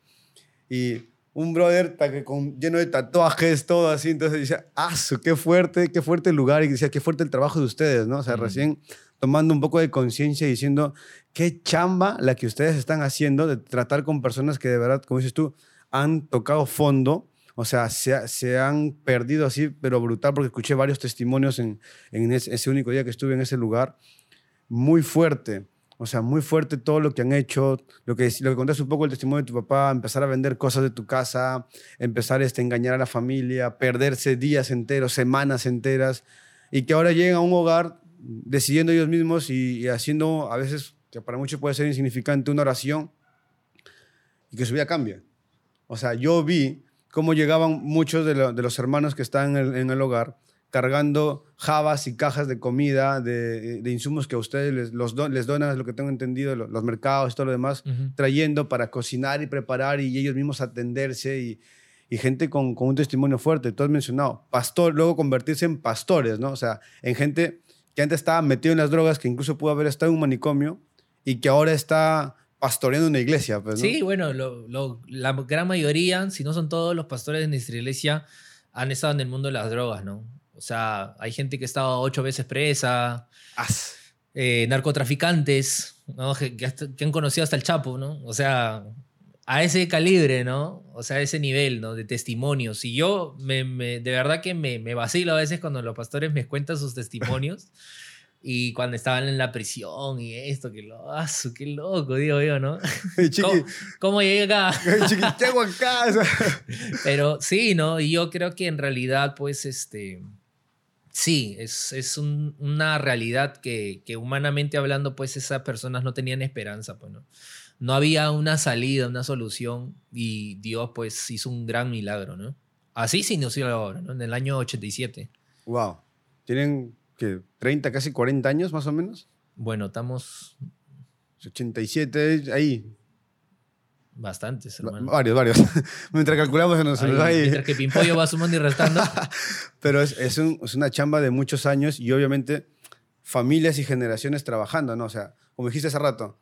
Y un brother con, lleno de tatuajes, todo así. Entonces dice, ah, qué fuerte, qué fuerte el lugar. Y decía, qué fuerte el trabajo de ustedes, ¿no? O sea, recién tomando un poco de conciencia y diciendo, qué chamba la que ustedes están haciendo de tratar con personas que de verdad, como dices tú, han tocado fondo. O sea, se, se han perdido así, pero brutal, porque escuché varios testimonios en, en ese, único día que estuve en ese lugar. Muy fuerte. O sea, muy fuerte todo lo que han hecho, lo que, lo que contaste un poco el testimonio de tu papá, empezar a vender cosas de tu casa, empezar este, a engañar a la familia, perderse días enteros, semanas enteras, y que ahora lleguen a un hogar decidiendo ellos mismos y, haciendo, a veces, que para muchos puede ser insignificante, una oración, y que su vida cambia. O sea, yo vi cómo llegaban muchos de, de los hermanos que están en el, en el hogar cargando jabas y cajas de comida, de, de insumos que a ustedes les, los les donan, lo que tengo entendido, los, mercados y todo lo demás, trayendo para cocinar y preparar y ellos mismos atenderse y, y gente con, con, un testimonio fuerte. Tú has mencionado, pastor, luego convertirse en pastores, ¿no? O sea, en gente que antes estaba metido en las drogas, que incluso pudo haber estado en un manicomio y que ahora está pastoreando una iglesia. Pues, Sí, bueno, lo, lo, la gran mayoría, si no son todos los pastores de nuestra iglesia, han estado en el mundo de las drogas, ¿no? O sea, hay gente que ha estado ocho veces presa, eh, narcotraficantes, ¿no? que, que, han conocido hasta el Chapo, ¿no? O sea, a ese calibre, ¿no? O sea, a ese nivel, ¿no? De testimonios. Y yo, me, me, de verdad que me, me vacilo a veces cuando los pastores me cuentan sus testimonios. Y cuando estaban en la prisión y esto, que lo qué loco, digo yo, ¿no? ¿Cómo, ¿Cómo, llega acá? llego a casa. Pero sí, ¿no? Y yo creo que en realidad, pues, este Sí, es, es una realidad que, que, humanamente hablando, pues esas personas no tenían esperanza, pues no. No había una salida, una solución y Dios pues hizo un gran milagro, ¿no? Así se inició la obra, ¿no? en el año 87. Wow. ¿Tienen que 30, casi 40 años más o menos? Bueno, estamos 87, ahí. Bastantes, hermano. Varios, varios. mientras calculamos se nos, Ahí, va. Mientras que Pimpollo va sumando y restando. Pero es, es, un- es una chamba de muchos años y obviamente familias y generaciones trabajando, ¿no? O sea, como dijiste hace rato,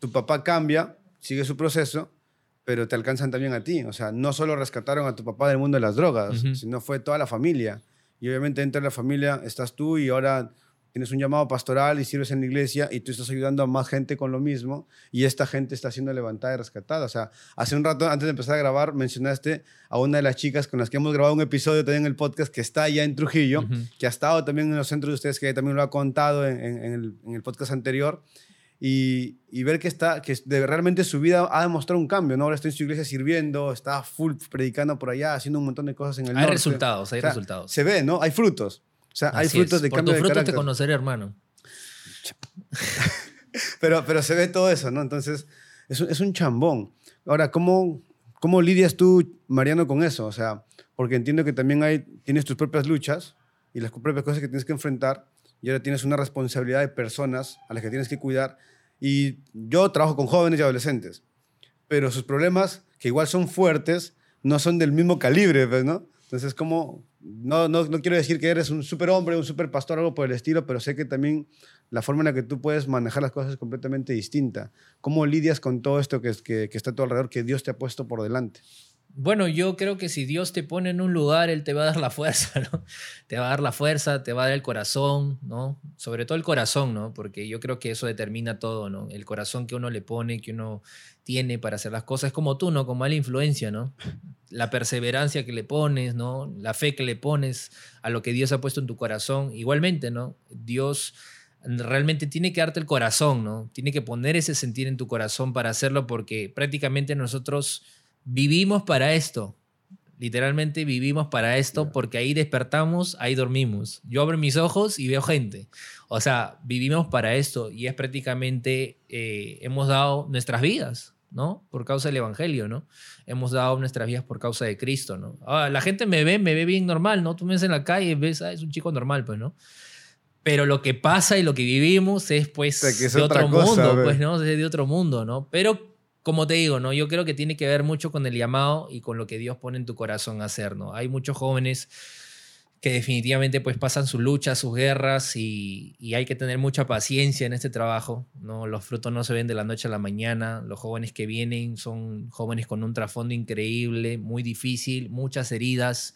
tu papá cambia, sigue su proceso, pero te alcanzan también a ti. O sea, no solo rescataron a tu papá del mundo de las drogas, sino fue toda la familia. Y obviamente dentro de la familia estás tú y ahora tienes un llamado pastoral y sirves en la iglesia y tú estás ayudando a más gente con lo mismo y esta gente está siendo levantada y rescatada. O sea, hace un rato, antes de empezar a grabar, mencionaste a una de las chicas con las que hemos grabado un episodio también en el podcast que está allá en Trujillo, que ha estado también en los centros de ustedes, que también lo ha contado en, en- en el, en el podcast anterior. Y, y ver que, está, que de, realmente su vida ha demostrado un cambio, ¿no? Ahora está en su iglesia sirviendo, está full predicando por allá, haciendo un montón de cosas en el Hay norte. resultados, hay O sea, resultados. Se ve, ¿no? Hay frutos. O sea, hay frutos es. de Por cambio tus de frutos te carácter. conoceré, hermano. Pero, pero se ve todo eso, ¿no? Entonces, es un, es un chambón. Ahora, ¿cómo, ¿cómo lidias tú, Mariano, con eso? O sea, porque entiendo que también hay, tienes tus propias luchas y las propias cosas que tienes que enfrentar y ahora tienes una responsabilidad de personas a las que tienes que cuidar. Y yo trabajo con jóvenes y adolescentes, pero sus problemas, que igual son fuertes, no son del mismo calibre, pues, ¿no? Entonces, como, no, no, no quiero decir que eres un superhombre, un super pastor, algo por el estilo, pero sé que también la forma en la que tú puedes manejar las cosas es completamente distinta. ¿Cómo lidias con todo esto que, que, que está a tu alrededor, que Dios te ha puesto por delante? Bueno, yo creo que si Dios te pone en un lugar, Él te va a dar la fuerza, ¿no? Te va a dar la fuerza, te va a dar el corazón, ¿no? Sobre todo el corazón, ¿no? Porque yo creo que eso determina todo, ¿no? El corazón que uno le pone, que uno tiene para hacer las cosas. Como tú, ¿no? Con mala influencia, ¿no? La perseverancia que le pones, ¿no? La fe que le pones a lo que Dios ha puesto en tu corazón. Igualmente, ¿no? Dios realmente tiene que darte el corazón, ¿no? Tiene que poner ese sentir en tu corazón para hacerlo porque prácticamente nosotros vivimos para esto. Literalmente vivimos para esto porque ahí despertamos, ahí dormimos. Yo abro mis ojos y veo gente. O sea, vivimos para esto y es prácticamente, eh, hemos dado nuestras vidas, ¿no? Por causa del Evangelio, ¿no? Hemos dado nuestras vidas por causa de Cristo, ¿no? Ah, la gente me ve, me ve bien normal, ¿no? Tú me ves en la calle ves, ah, es un chico normal, pues, ¿no? Pero lo que pasa y lo que vivimos es, pues, O sea, que es de otro cosa, mundo, pues, ¿no? Es de otro mundo, ¿no? Pero, como te digo, ¿no? Yo creo que tiene que ver mucho con el llamado y con lo que Dios pone en tu corazón a hacer, ¿no? Hay muchos jóvenes que definitivamente pues pasan sus luchas, sus guerras y, y hay que tener mucha paciencia en este trabajo, ¿no? Los frutos no se ven de la noche a la mañana, los jóvenes que vienen son jóvenes con un trasfondo increíble, muy difícil, muchas heridas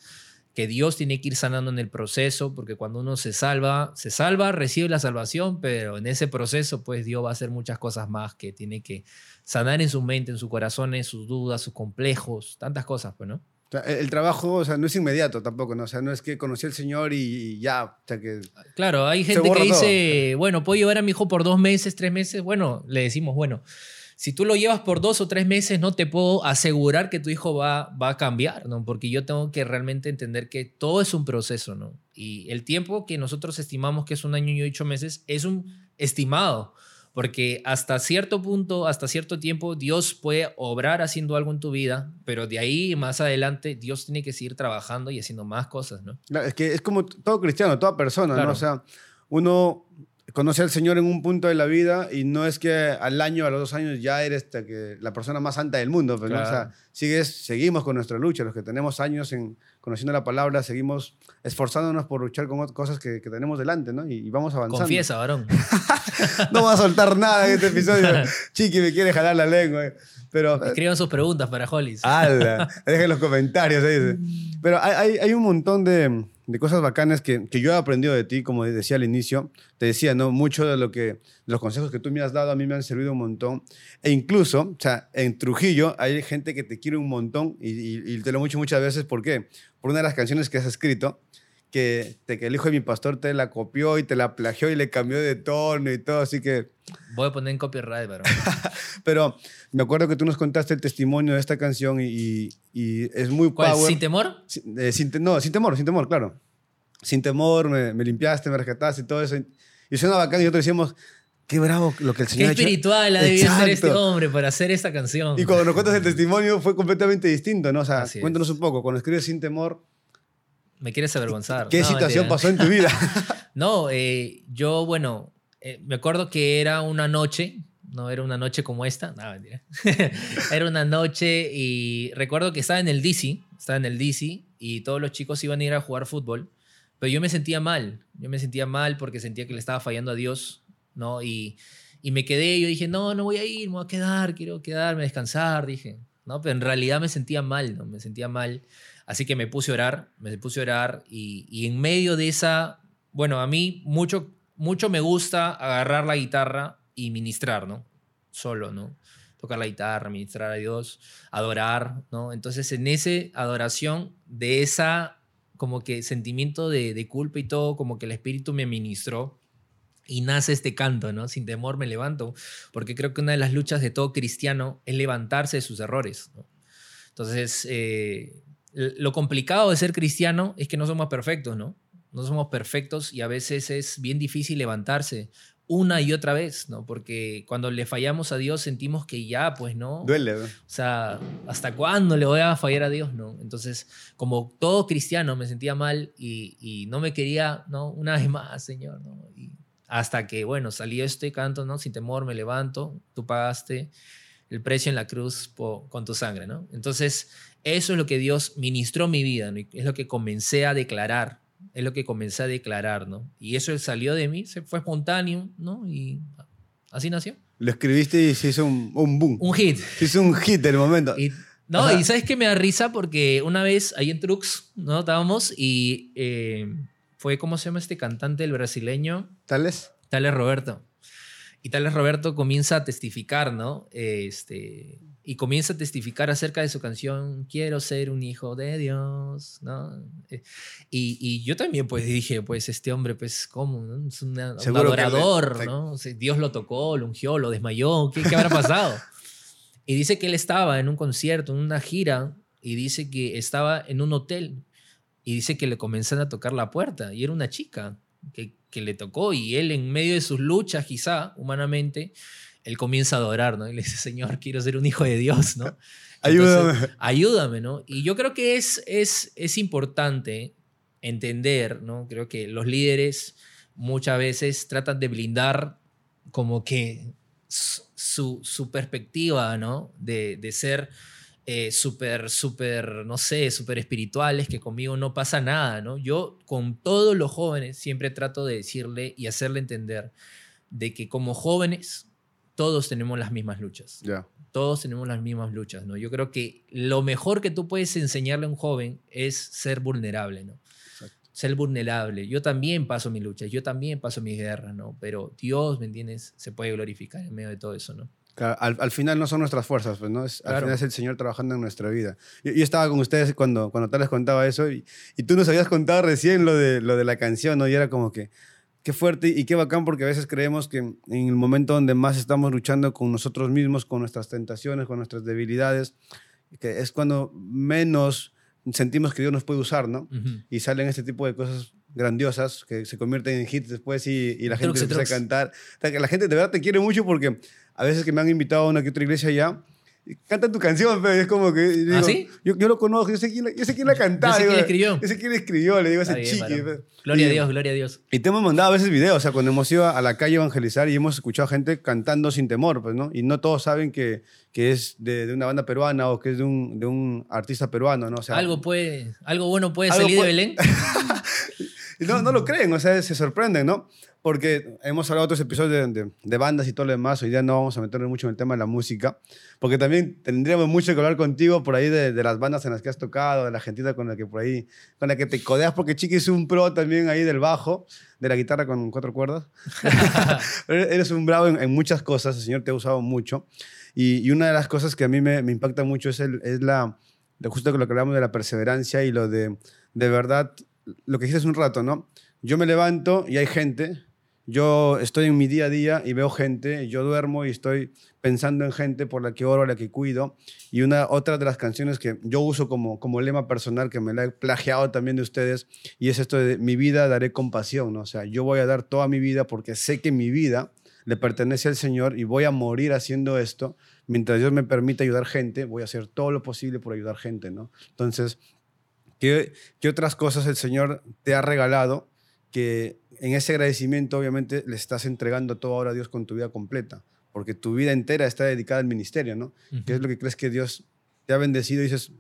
que Dios tiene que ir sanando en el proceso, porque cuando uno se salva, se salva, recibe la salvación, pero en ese proceso pues Dios va a hacer muchas cosas más que tiene que sanar en su mente, en su corazón, en sus dudas, sus complejos, tantas cosas, pues, ¿no? O sea, el, el trabajo, o sea, no es inmediato tampoco, ¿no? O sea, no es que conocí al Señor y, y ya, o sea, que... Claro, hay gente que dice, bueno, puedo llevar a mi hijo por dos meses, tres meses. Bueno, le decimos, bueno, si tú lo llevas por dos o tres meses, no te puedo asegurar que tu hijo va, va a cambiar, ¿no? Porque yo tengo que realmente entender que todo es un proceso, ¿no? Y el tiempo que nosotros estimamos que es un año y ocho meses es un estimado. Porque hasta cierto punto, hasta cierto tiempo, Dios puede obrar haciendo algo en tu vida, pero de ahí más adelante Dios tiene que seguir trabajando y haciendo más cosas, ¿no? Claro, Es que es como todo cristiano, toda persona, Claro. ¿no? O sea, uno conoce al Señor en un punto de la vida y no es que al año, a los dos años ya eres que la persona más santa del mundo, pues, ¿no? O sea, sigues, seguimos con nuestra lucha. Los que tenemos años en conociendo la palabra, seguimos esforzándonos por luchar con cosas que, que tenemos delante, ¿no? Y, y vamos avanzando. Confiesa, varón. No voy a soltar nada en este episodio. Chiqui me quiere jalar la lengua. eh. Pero Escriban sus preguntas para Hollis. ¡Hala! Dejen los comentarios. dice. Pero hay, hay- hay un montón de, de cosas bacanas que, que yo he aprendido de ti, como decía al inicio. Te decía, ¿no? Mucho de lo que, los consejos que tú me has dado a mí me han servido un montón. E incluso, o sea, en Trujillo hay gente que te quiere un montón y, y- te lo dicho muchas veces. ¿Por qué? Por una de las canciones que has escrito, que, te- que el hijo de mi pastor te la copió y te la plagió y le cambió de tono y todo. Así que Voy a poner en copyright, varón. pero me acuerdo que tú nos contaste el testimonio de esta canción y, y- es muy ¿Cuál? power. ¿Sin temor? Sin- eh, sin te- no, sin temor, sin temor, claro. Sin temor, me, me limpiaste, me rescataste y todo eso. Y suena bacán y nosotros decíamos, qué bravo lo que el Qué Señor hecho. espiritual ha debido ser este hombre para hacer esta canción. Y cuando nos cuentas el testimonio fue completamente distinto, ¿no? O sea, Así es. cuéntanos un poco, cuando escribes sin temor, Me quieres avergonzar. ¿qué No, situación mentira. pasó en tu vida? No, eh, yo, bueno, eh, me acuerdo que era una noche, no era una noche como esta, no, mentira. era una noche y recuerdo que estaba en el DC, estaba en el DC y todos los chicos iban a ir a jugar fútbol, pero yo me sentía mal, yo me sentía mal porque sentía que le estaba fallando a Dios, ¿no? Y, y me quedé, yo dije, no, no voy a ir, me voy a quedar, quiero quedarme, descansar, dije, ¿no? Pero en realidad me sentía mal, ¿no? Me sentía mal. Así que me puse a orar, me puse a orar y, y en medio de esa, bueno, a mí mucho, mucho me gusta agarrar la guitarra y ministrar, ¿no? Solo, ¿no? Tocar la guitarra, ministrar a Dios, adorar, ¿no? Entonces en esa adoración, de esa como que sentimiento de, de culpa y todo, como que el Espíritu me ministró y nace este canto, ¿no? Sin temor me levanto, porque creo que una de las luchas de todo cristiano es levantarse de sus errores. Entonces, eh, lo complicado de ser cristiano es que no somos perfectos, ¿no? No somos perfectos y a veces es bien difícil levantarse una y otra vez, ¿no? Porque cuando le fallamos a Dios sentimos que ya, pues, ¿no? Duele, ¿no? O sea, ¿hasta cuándo le voy a fallar a Dios, no? Entonces, como todo cristiano, me sentía mal y, y no me quería, ¿no? Una vez más, Señor, ¿no? Y hasta que, bueno, salió este canto, ¿no? Sin temor me levanto, tú pagaste el precio en la cruz con tu sangre, ¿no? Entonces, eso es lo que Dios ministró en mi vida, ¿no? Es lo que comencé a declarar, es lo que comencé a declarar, ¿no? Y eso salió de mí, se fue espontáneo, ¿no? Y así nació. Lo escribiste y se hizo un, un boom. Un hit. Se hizo un hit del momento. Y, no, Ajá. y sabes que me da risa porque una vez ahí en Trux, ¿no? Estábamos y eh, fue, ¿cómo se llama este cantante, el brasileño? ¿Tales? Tales Roberto. Y Tales Roberto comienza a testificar, ¿no? Este, y comienza a testificar acerca de su canción Quiero ser un hijo de Dios, ¿no? Eh, Y, y yo también pues dije, pues este hombre, pues ¿cómo? no? Es una- un le- adorador, te- ¿no? O sea, Dios lo tocó, lo ungió, lo desmayó, ¿qué, qué habrá pasado? y dice que él estaba en un concierto, en una gira, y dice que estaba en un hotel, y dice que le comenzaron a tocar la puerta, y era una chica que, que le tocó, y él en medio de sus luchas, quizá, humanamente, él comienza a adorar, ¿no? Y le dice, Señor, quiero ser un hijo de Dios, ¿no? Ayúdame. Entonces, ayúdame, ¿no? Y yo creo que es, es, es importante entender, ¿no? Creo que los líderes muchas veces tratan de blindar como que su, su- su perspectiva, ¿no? De, de ser eh, súper, súper, no sé, súper espirituales, que conmigo no pasa nada, ¿no? Yo con todos los jóvenes siempre trato de decirle y hacerle entender de que como jóvenes todos tenemos las mismas luchas Ya. todos tenemos las mismas luchas, ¿no? Yo creo que lo mejor que tú puedes enseñarle a un joven es ser vulnerable, ¿no? Exacto. Ser vulnerable. Yo también paso mis luchas, yo también paso mis guerras, ¿no? Pero Dios, ¿me entiendes? Se puede glorificar en medio de todo eso, ¿no? Claro, al, al final no son nuestras fuerzas, pues, ¿no? Es, Al Claro. final es el Señor trabajando en nuestra vida. Yo, yo estaba con ustedes cuando, cuando tal les contaba eso y, y tú nos habías contado recién lo de, lo de la canción, ¿no? Y era como que, qué fuerte y qué bacán porque a veces creemos que en el momento donde más estamos luchando con nosotros mismos, con nuestras tentaciones, con nuestras debilidades, que es cuando menos sentimos que Dios nos puede usar, ¿no? Ujú. y salen este tipo de cosas grandiosas que se convierten en hits después y, y la gente Trucs y empieza a cantar. O sea, que la gente de verdad te quiere mucho porque a veces que me han invitado a una que otra iglesia ya, y cantan tu canción, pero es como que... digo, ¿Ah, sí? Yo, yo lo conozco, yo sé quién, la- yo sé quién la cantaba. Yo sé digo, quién escribió. Yo sé quién la escribió, le digo a ese chiqui. pues. Gloria a Dios, gloria a Dios. y te hemos mandado a veces videos, o sea, cuando hemos ido a la calle a evangelizar y hemos escuchado gente cantando sin temor, pues, ¿no? Y no todos saben que, que es de, de una banda peruana o que es de un, de un artista peruano, ¿no? O sea, algo, puede, algo bueno puede algo salir puede- de Belén. No, no lo creen, o sea, se sorprenden, ¿no? Porque hemos hablado otros episodios de, de- de bandas y todo lo demás, hoy día no vamos a meternos mucho en el tema de la música, porque también tendríamos mucho que hablar contigo por ahí de, de las bandas en las que has tocado, de la gentita con la que por ahí, con la que te codeas, porque Chiqui es un pro también ahí del bajo, de la guitarra con cuatro cuerdas. Eres un bravo en, en muchas cosas, el Señor te ha usado mucho. Y, y una de las cosas que a mí me, me impacta mucho es, el, es la, justo lo que hablamos de la perseverancia y lo de, de verdad, lo que dijiste hace un rato, ¿no? Yo me levanto y hay gente, yo estoy en mi día a día y veo gente, yo duermo y estoy pensando en gente por la que oro, la que cuido. Y una otra de las canciones que yo uso como, como lema personal, que me la he plagiado también de ustedes, y es esto de mi vida daré compasión, ¿no? O sea, yo voy a dar toda mi vida porque sé que mi vida le pertenece al Señor y voy a morir haciendo esto. Mientras Dios me permita ayudar gente, voy a hacer todo lo posible por ayudar gente, ¿no? Entonces, ¿qué, qué otras cosas el Señor te ha regalado que en ese agradecimiento obviamente le estás entregando todo ahora a Dios con tu vida completa? Porque tu vida entera está dedicada al ministerio, ¿no? ¿Qué es lo que crees que Dios te ha bendecido y dices,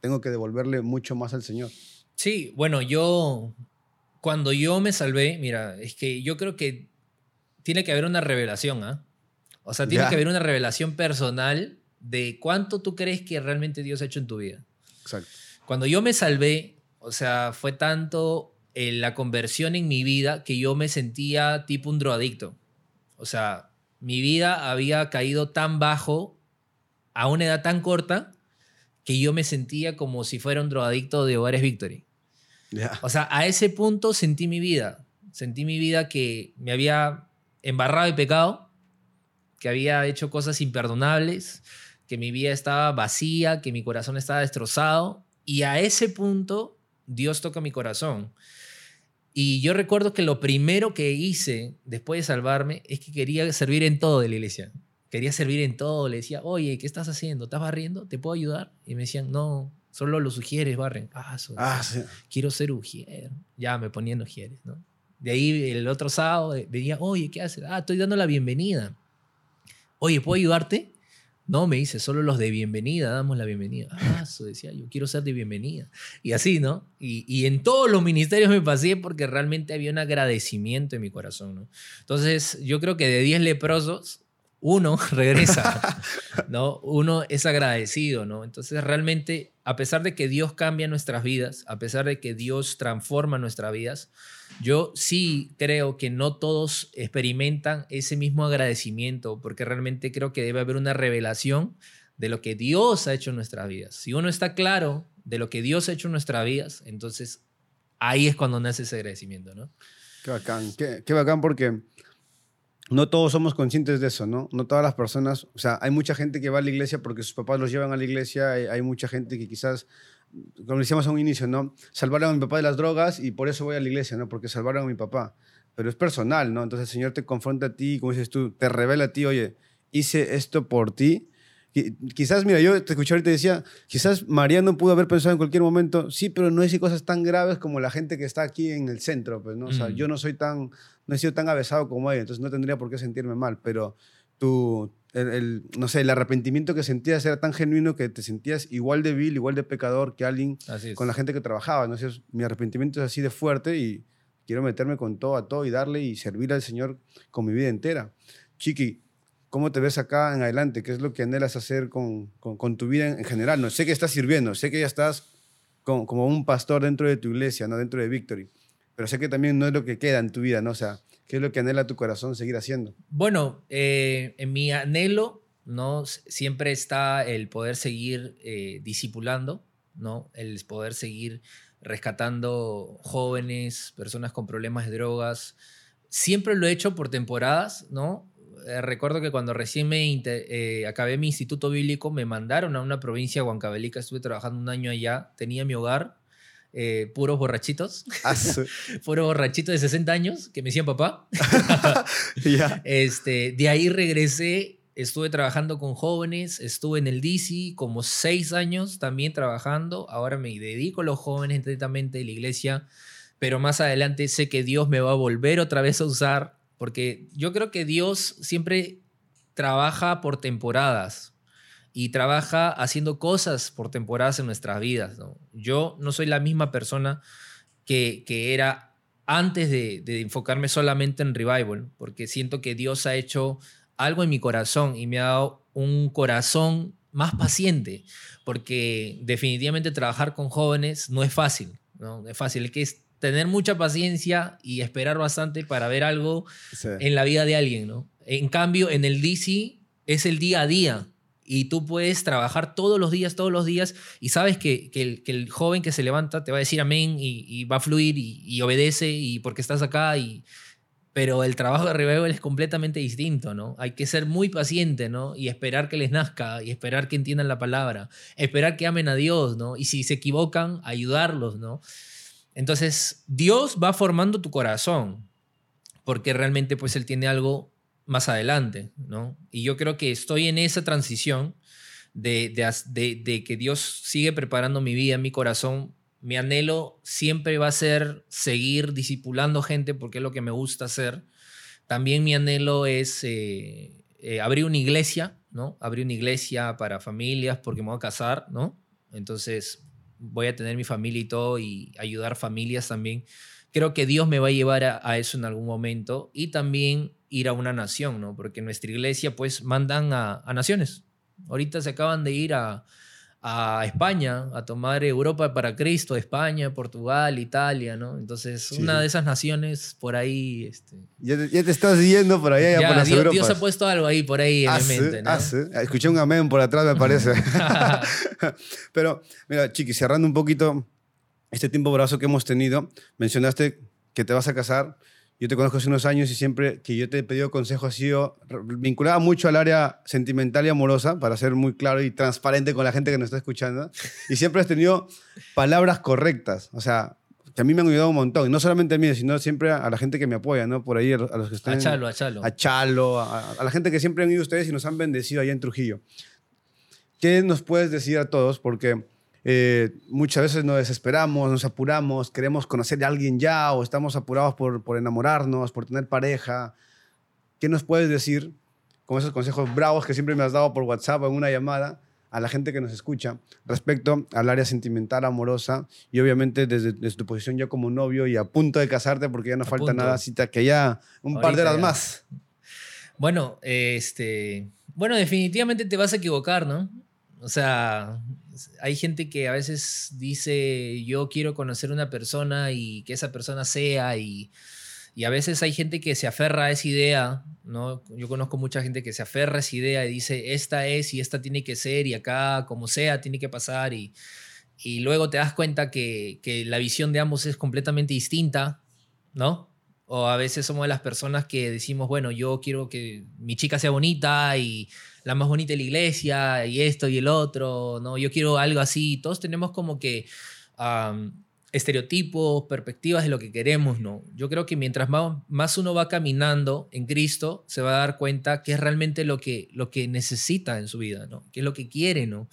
tengo que devolverle mucho más al Señor? Sí, bueno, yo, cuando yo me salvé, mira, es que yo creo que tiene que haber una revelación, ¿ah? O sea, tiene Ya. que haber una revelación personal de cuánto tú crees que realmente Dios ha hecho en tu vida. Exacto. Cuando yo me salvé, o sea, fue tanto eh, la conversión en mi vida que yo me sentía tipo un drogadicto. O sea, mi vida había caído tan bajo a una edad tan corta que yo me sentía como si fuera un drogadicto de Hogares Victory. O sea, a ese punto sentí mi vida. Sentí mi vida que me había embarrado de pecado, que había hecho cosas imperdonables, que mi vida estaba vacía, que mi corazón estaba destrozado. Y a ese punto Dios toca mi corazón. Y yo recuerdo que lo primero que hice después de salvarme es que quería servir en todo de la iglesia. Quería servir en todo. Le decía, oye, ¿qué estás haciendo? ¿Estás barriendo? ¿Te puedo ayudar? Y me decían, no, solo los sugieres barren. Ah, so- Ah, sí. quiero ser ujier. Ya me ponían ujieres, ¿no? De ahí el otro sábado venía, oye, ¿qué haces? Ah, estoy dando la bienvenida. Oye, ¿puedo ayudarte? No, me dice, solo los de bienvenida damos la bienvenida. Ah, eso decía yo, quiero ser de bienvenida. Y así, ¿no? Y, y en todos los ministerios me pasé porque realmente había un agradecimiento en mi corazón, ¿no? Entonces, yo creo que de 10 leprosos, uno regresa, ¿no? Uno es agradecido, ¿no? Entonces, realmente, a pesar de que Dios cambia nuestras vidas, a pesar de que Dios transforma nuestras vidas, yo sí creo que no todos experimentan ese mismo agradecimiento, porque realmente creo que debe haber una revelación de lo que Dios ha hecho en nuestras vidas. Si uno está claro de lo que Dios ha hecho en nuestras vidas, entonces ahí es cuando nace ese agradecimiento, ¿no? Qué bacán, qué, qué bacán porque no todos somos conscientes de eso, ¿no? No todas las personas, o sea, hay mucha gente que va a la iglesia porque sus papás los llevan a la iglesia, hay, hay mucha gente que quizás, como decíamos a un inicio, ¿no? Salvaron a mi papá de las drogas y por eso voy a la iglesia, ¿no? Porque salvaron a mi papá. Pero es personal, ¿no? Entonces el Señor te confronta a ti, como dices tú, te revela a ti, oye, hice esto por ti. Qui- Quizás, mira, yo te escuché ahorita y decía, quizás Mariano pudo haber pensado en cualquier momento, sí, pero no hice cosas tan graves como la gente que está aquí en el centro, pues, ¿no? O sea, Mm. yo no soy tan, no he sido tan avesado como ellos, entonces no tendría por qué sentirme mal, pero tú, el, el- no sé, el arrepentimiento que sentías era tan genuino que te sentías igual de vil, igual de pecador que alguien con la gente que trabajaba, ¿no? Entonces, mi arrepentimiento es así de fuerte y quiero meterme con todo a todo y darle y servir al Señor con mi vida entera. Chiqui, ¿cómo te ves acá en adelante? ¿Qué es lo que anhelas hacer con, con, con tu vida en, en general? No sé que estás sirviendo, sé que ya estás con- como un pastor dentro de tu iglesia, ¿no? Dentro de Victory, pero sé que también no es lo que queda en tu vida, ¿no? O sea, ¿qué es lo que anhela tu corazón seguir haciendo? Bueno, eh, en mi anhelo, ¿no? Siempre está el poder seguir eh, discipulando, ¿no? El poder seguir rescatando jóvenes, personas con problemas de drogas. Siempre lo he hecho por temporadas, ¿no? Eh, recuerdo que cuando recién me eh, acabé mi instituto bíblico, me mandaron a una provincia, Huancavelica, estuve trabajando un año allá, tenía mi hogar, eh, puros borrachitos, Ah, puros borrachitos de 60 años que me decían papá. Este, de ahí regresé, estuve trabajando con jóvenes, estuve en el DC como seis años también trabajando. Ahora me dedico a los jóvenes directamente de la iglesia, pero más adelante sé que Dios me va a volver otra vez a usar, porque yo creo que Dios siempre trabaja por temporadas y trabaja haciendo cosas por temporadas en nuestras vidas. ¿no? Yo no soy la misma persona que, que era antes de, de enfocarme solamente en revival, porque siento que Dios ha hecho algo en mi corazón y me ha dado un corazón más paciente, porque definitivamente trabajar con jóvenes no es fácil, ¿no? Es fácil, hay que es tener mucha paciencia y esperar bastante para ver algo Sí. en la vida de alguien, ¿no? En cambio, en el DC es el día a día y tú puedes trabajar todos los días, todos los días y sabes que, que el, joven que se levanta te va a decir amén y, y va a fluir y, y obedece y porque estás acá y... Pero el trabajo de revival es completamente distinto, ¿no? Hay que ser muy paciente, ¿no? Y esperar que les nazca, y esperar que entiendan la palabra, esperar que amen a Dios, ¿no? Y si se equivocan, ayudarlos, ¿no? Entonces, Dios va formando tu corazón, porque realmente pues Él tiene algo más adelante, ¿no? Y yo creo que estoy en esa transición de, que Dios sigue preparando mi vida, mi corazón. Mi anhelo siempre va a ser seguir discipulando gente porque es lo que me gusta hacer. También mi anhelo es eh, eh, abrir una iglesia, ¿no? Abrir una iglesia para familias porque me voy a casar, ¿no? Entonces voy a tener mi familia y todo y ayudar familias también. Creo que Dios me va a llevar a, eso en algún momento y también ir a una nación, ¿no? Porque nuestra iglesia pues mandan a, a naciones. Ahorita se acaban de ir a, a España, a tomar Europa para Cristo, España, Portugal, Italia, ¿no? Entonces, una de esas naciones por ahí... Este, ya, te, estás yendo por ahí, ya, por las Dios, Dios, ha puesto algo ahí por ahí en ah, mi mente, ¿no? Ah, Escuché un amén por atrás, me parece. Pero, mira, Chiqui, cerrando un poquito este tiempo brazo que hemos tenido, mencionaste que te vas a casar yo te conozco hace unos años y siempre que yo te he pedido consejo ha sido vinculada mucho al área sentimental y amorosa, para ser muy claro y transparente con la gente que nos está escuchando. Y siempre has tenido palabras correctas, o sea, que a mí me han ayudado un montón. No solamente a mí, sino siempre a la gente que me apoya, ¿no? Por ahí, a los que están... A Chalo, a Chalo. A Chalo, a, a la gente que siempre han ido ustedes y nos han bendecido allá en Trujillo. ¿Qué nos puedes decir a todos? Porque eh, muchas veces nos desesperamos, nos apuramos, queremos conocer a alguien ya o estamos apurados por, por enamorarnos, por tener pareja. ¿Qué nos puedes decir con esos consejos bravos que siempre me has dado por WhatsApp o en una llamada a la gente que nos escucha respecto al área sentimental, amorosa y obviamente desde, tu posición ya como novio y a punto de casarte porque ya no falta nada, cita que ya un par de horas más? Bueno, este, bueno, definitivamente te vas a equivocar, ¿no? O sea, hay gente que a veces dice, yo quiero conocer una persona y que esa persona sea, y, a veces hay gente que se aferra a esa idea, ¿no? Yo conozco mucha gente que se aferra a esa idea y dice, esta es y esta tiene que ser y acá como sea tiene que pasar y, y luego te das cuenta que, que la visión de ambos es completamente distinta, ¿no? O a veces somos de las personas que decimos, bueno, yo quiero que mi chica sea bonita y la más bonita de la iglesia y esto y el otro, ¿no? Yo quiero algo así. Todos tenemos como que estereotipos, perspectivas de lo que queremos, ¿no? Yo creo que mientras más, más, uno va caminando en Cristo, se va a dar cuenta qué es realmente lo que, lo que necesita en su vida, ¿no? Qué es lo que quiere, ¿no?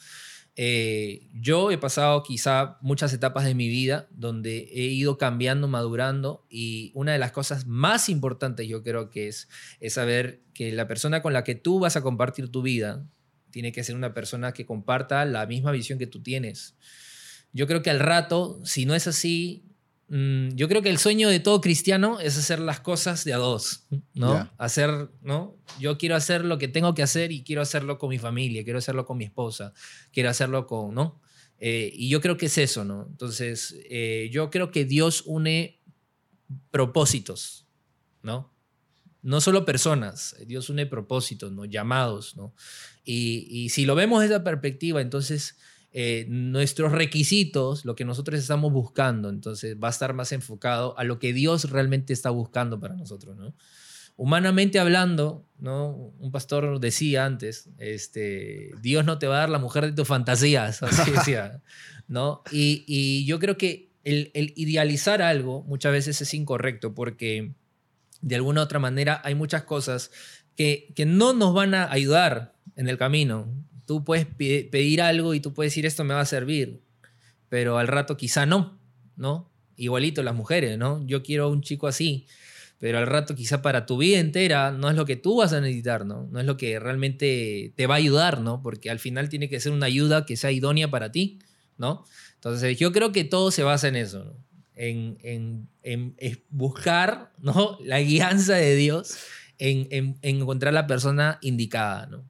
Eh, yo he pasado quizá muchas etapas de mi vida donde he ido cambiando, madurando y una de las cosas más importantes yo creo que es, es saber que la persona con la que tú vas a compartir tu vida tiene que ser una persona que comparta la misma visión que tú tienes. Yo creo que al rato, si no es así, yo creo que el sueño de todo cristiano es hacer las cosas de a dos, ¿no? Hacer, ¿no? Yo quiero hacer lo que tengo que hacer y quiero hacerlo con mi familia, quiero hacerlo con mi esposa, quiero hacerlo con, ¿no? Eh, y yo creo que es eso, ¿no? Entonces, eh, yo creo que Dios une propósitos, ¿no? No solo personas, Dios une propósitos, ¿no? Llamados, ¿no? Y, y si lo vemos desde esa perspectiva, entonces eh, nuestros requisitos, lo que nosotros estamos buscando, entonces va a estar más enfocado a lo que Dios realmente está buscando para nosotros, ¿no? Humanamente hablando, ¿no? Un pastor decía antes, este, Dios no te va a dar la mujer de tus fantasías, así decía, ¿no? Y, yo creo que el, idealizar algo muchas veces es incorrecto porque de alguna u otra manera hay muchas cosas que no nos van a ayudar en el camino, Tú puedes pedir algo y tú puedes decir esto me va a servir, pero al rato quizá no, ¿no? Igualito las mujeres, ¿no? Yo quiero un chico así, pero al rato quizá para tu vida entera no es lo que tú vas a necesitar, ¿no? No es lo que realmente te va a ayudar, ¿no? Porque al final tiene que ser una ayuda que sea idónea para ti, ¿no? Entonces yo creo que todo se basa en eso, ¿no? En, en, en, buscar, ¿no? La guianza de Dios en, en encontrar la persona indicada, ¿no?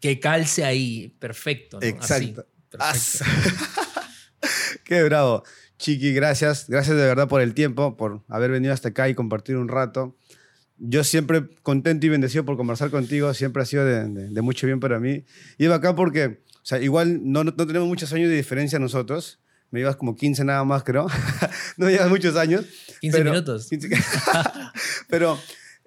Que calce ahí, perfecto. Exacto. Qué bravo. Chiqui, gracias. Gracias de verdad por el tiempo, por haber venido hasta acá y compartir un rato. Yo siempre contento y bendecido por conversar contigo, siempre ha sido de, mucho bien para mí. Iba acá porque, o sea, igual no, no, tenemos muchos años de diferencia nosotros. Me llevas como 15 nada más, creo. no llevas muchos años. 15 minutos. pero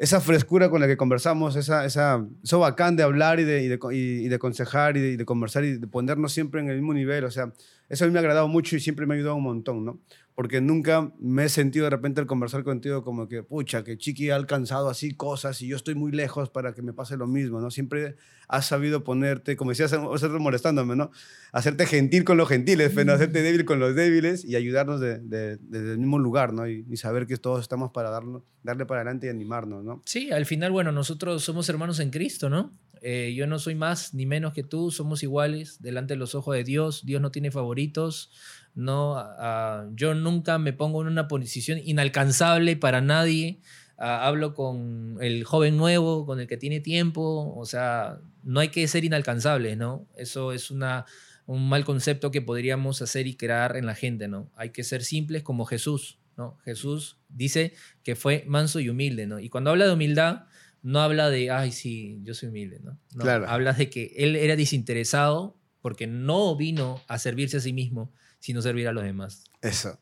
esa frescura con la que conversamos, esa, esa, eso bacán de hablar y de, y de, y de aconsejar y de, conversar y de ponernos siempre en el mismo nivel. O sea, eso a mí me ha agradado mucho y siempre me ha ayudado un montón, ¿no? Porque nunca me he sentido de repente al conversar contigo como que, pucha, que Chiqui ha alcanzado así cosas y yo estoy muy lejos para que me pase lo mismo, ¿no? Siempre has sabido ponerte, como decías, hacer molestándome, ¿no? Hacerte gentil con los gentiles, pero hacerte débil con los débiles y ayudarnos de, de- desde el mismo lugar, ¿no? Y, y saber que todos estamos para darlo, darle para adelante y animarnos, ¿no? Sí, al final, bueno, nosotros somos hermanos en Cristo, ¿no? Eh, yo no soy más ni menos que tú, somos iguales delante de los ojos de Dios. Dios no tiene favoritos. No, ah, yo nunca me pongo en una posición inalcanzable para nadie. Ah, hablo con el joven nuevo, con el que tiene tiempo. O sea, no hay que ser inalcanzables, ¿no? Eso es una, un mal concepto que podríamos hacer y crear en la gente, ¿no? Hay que ser simples como Jesús, ¿no? Jesús dice que fue manso y humilde, ¿no? Y cuando habla de humildad, no habla de, ay, sí, yo soy humilde, ¿no? No, Claro. Habla de que él era desinteresado porque no vino a servirse a sí mismo, sino servir a los demás. Eso.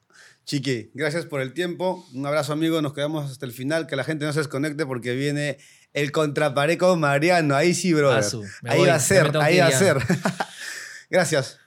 Chiqui, gracias por el tiempo. Un abrazo, amigo. Nos quedamos hasta el final. Que la gente no se desconecte porque viene el contrapareco Mariano. Ahí sí, brother. Asu, ahí voy, va a ser, ahí va a ser. gracias.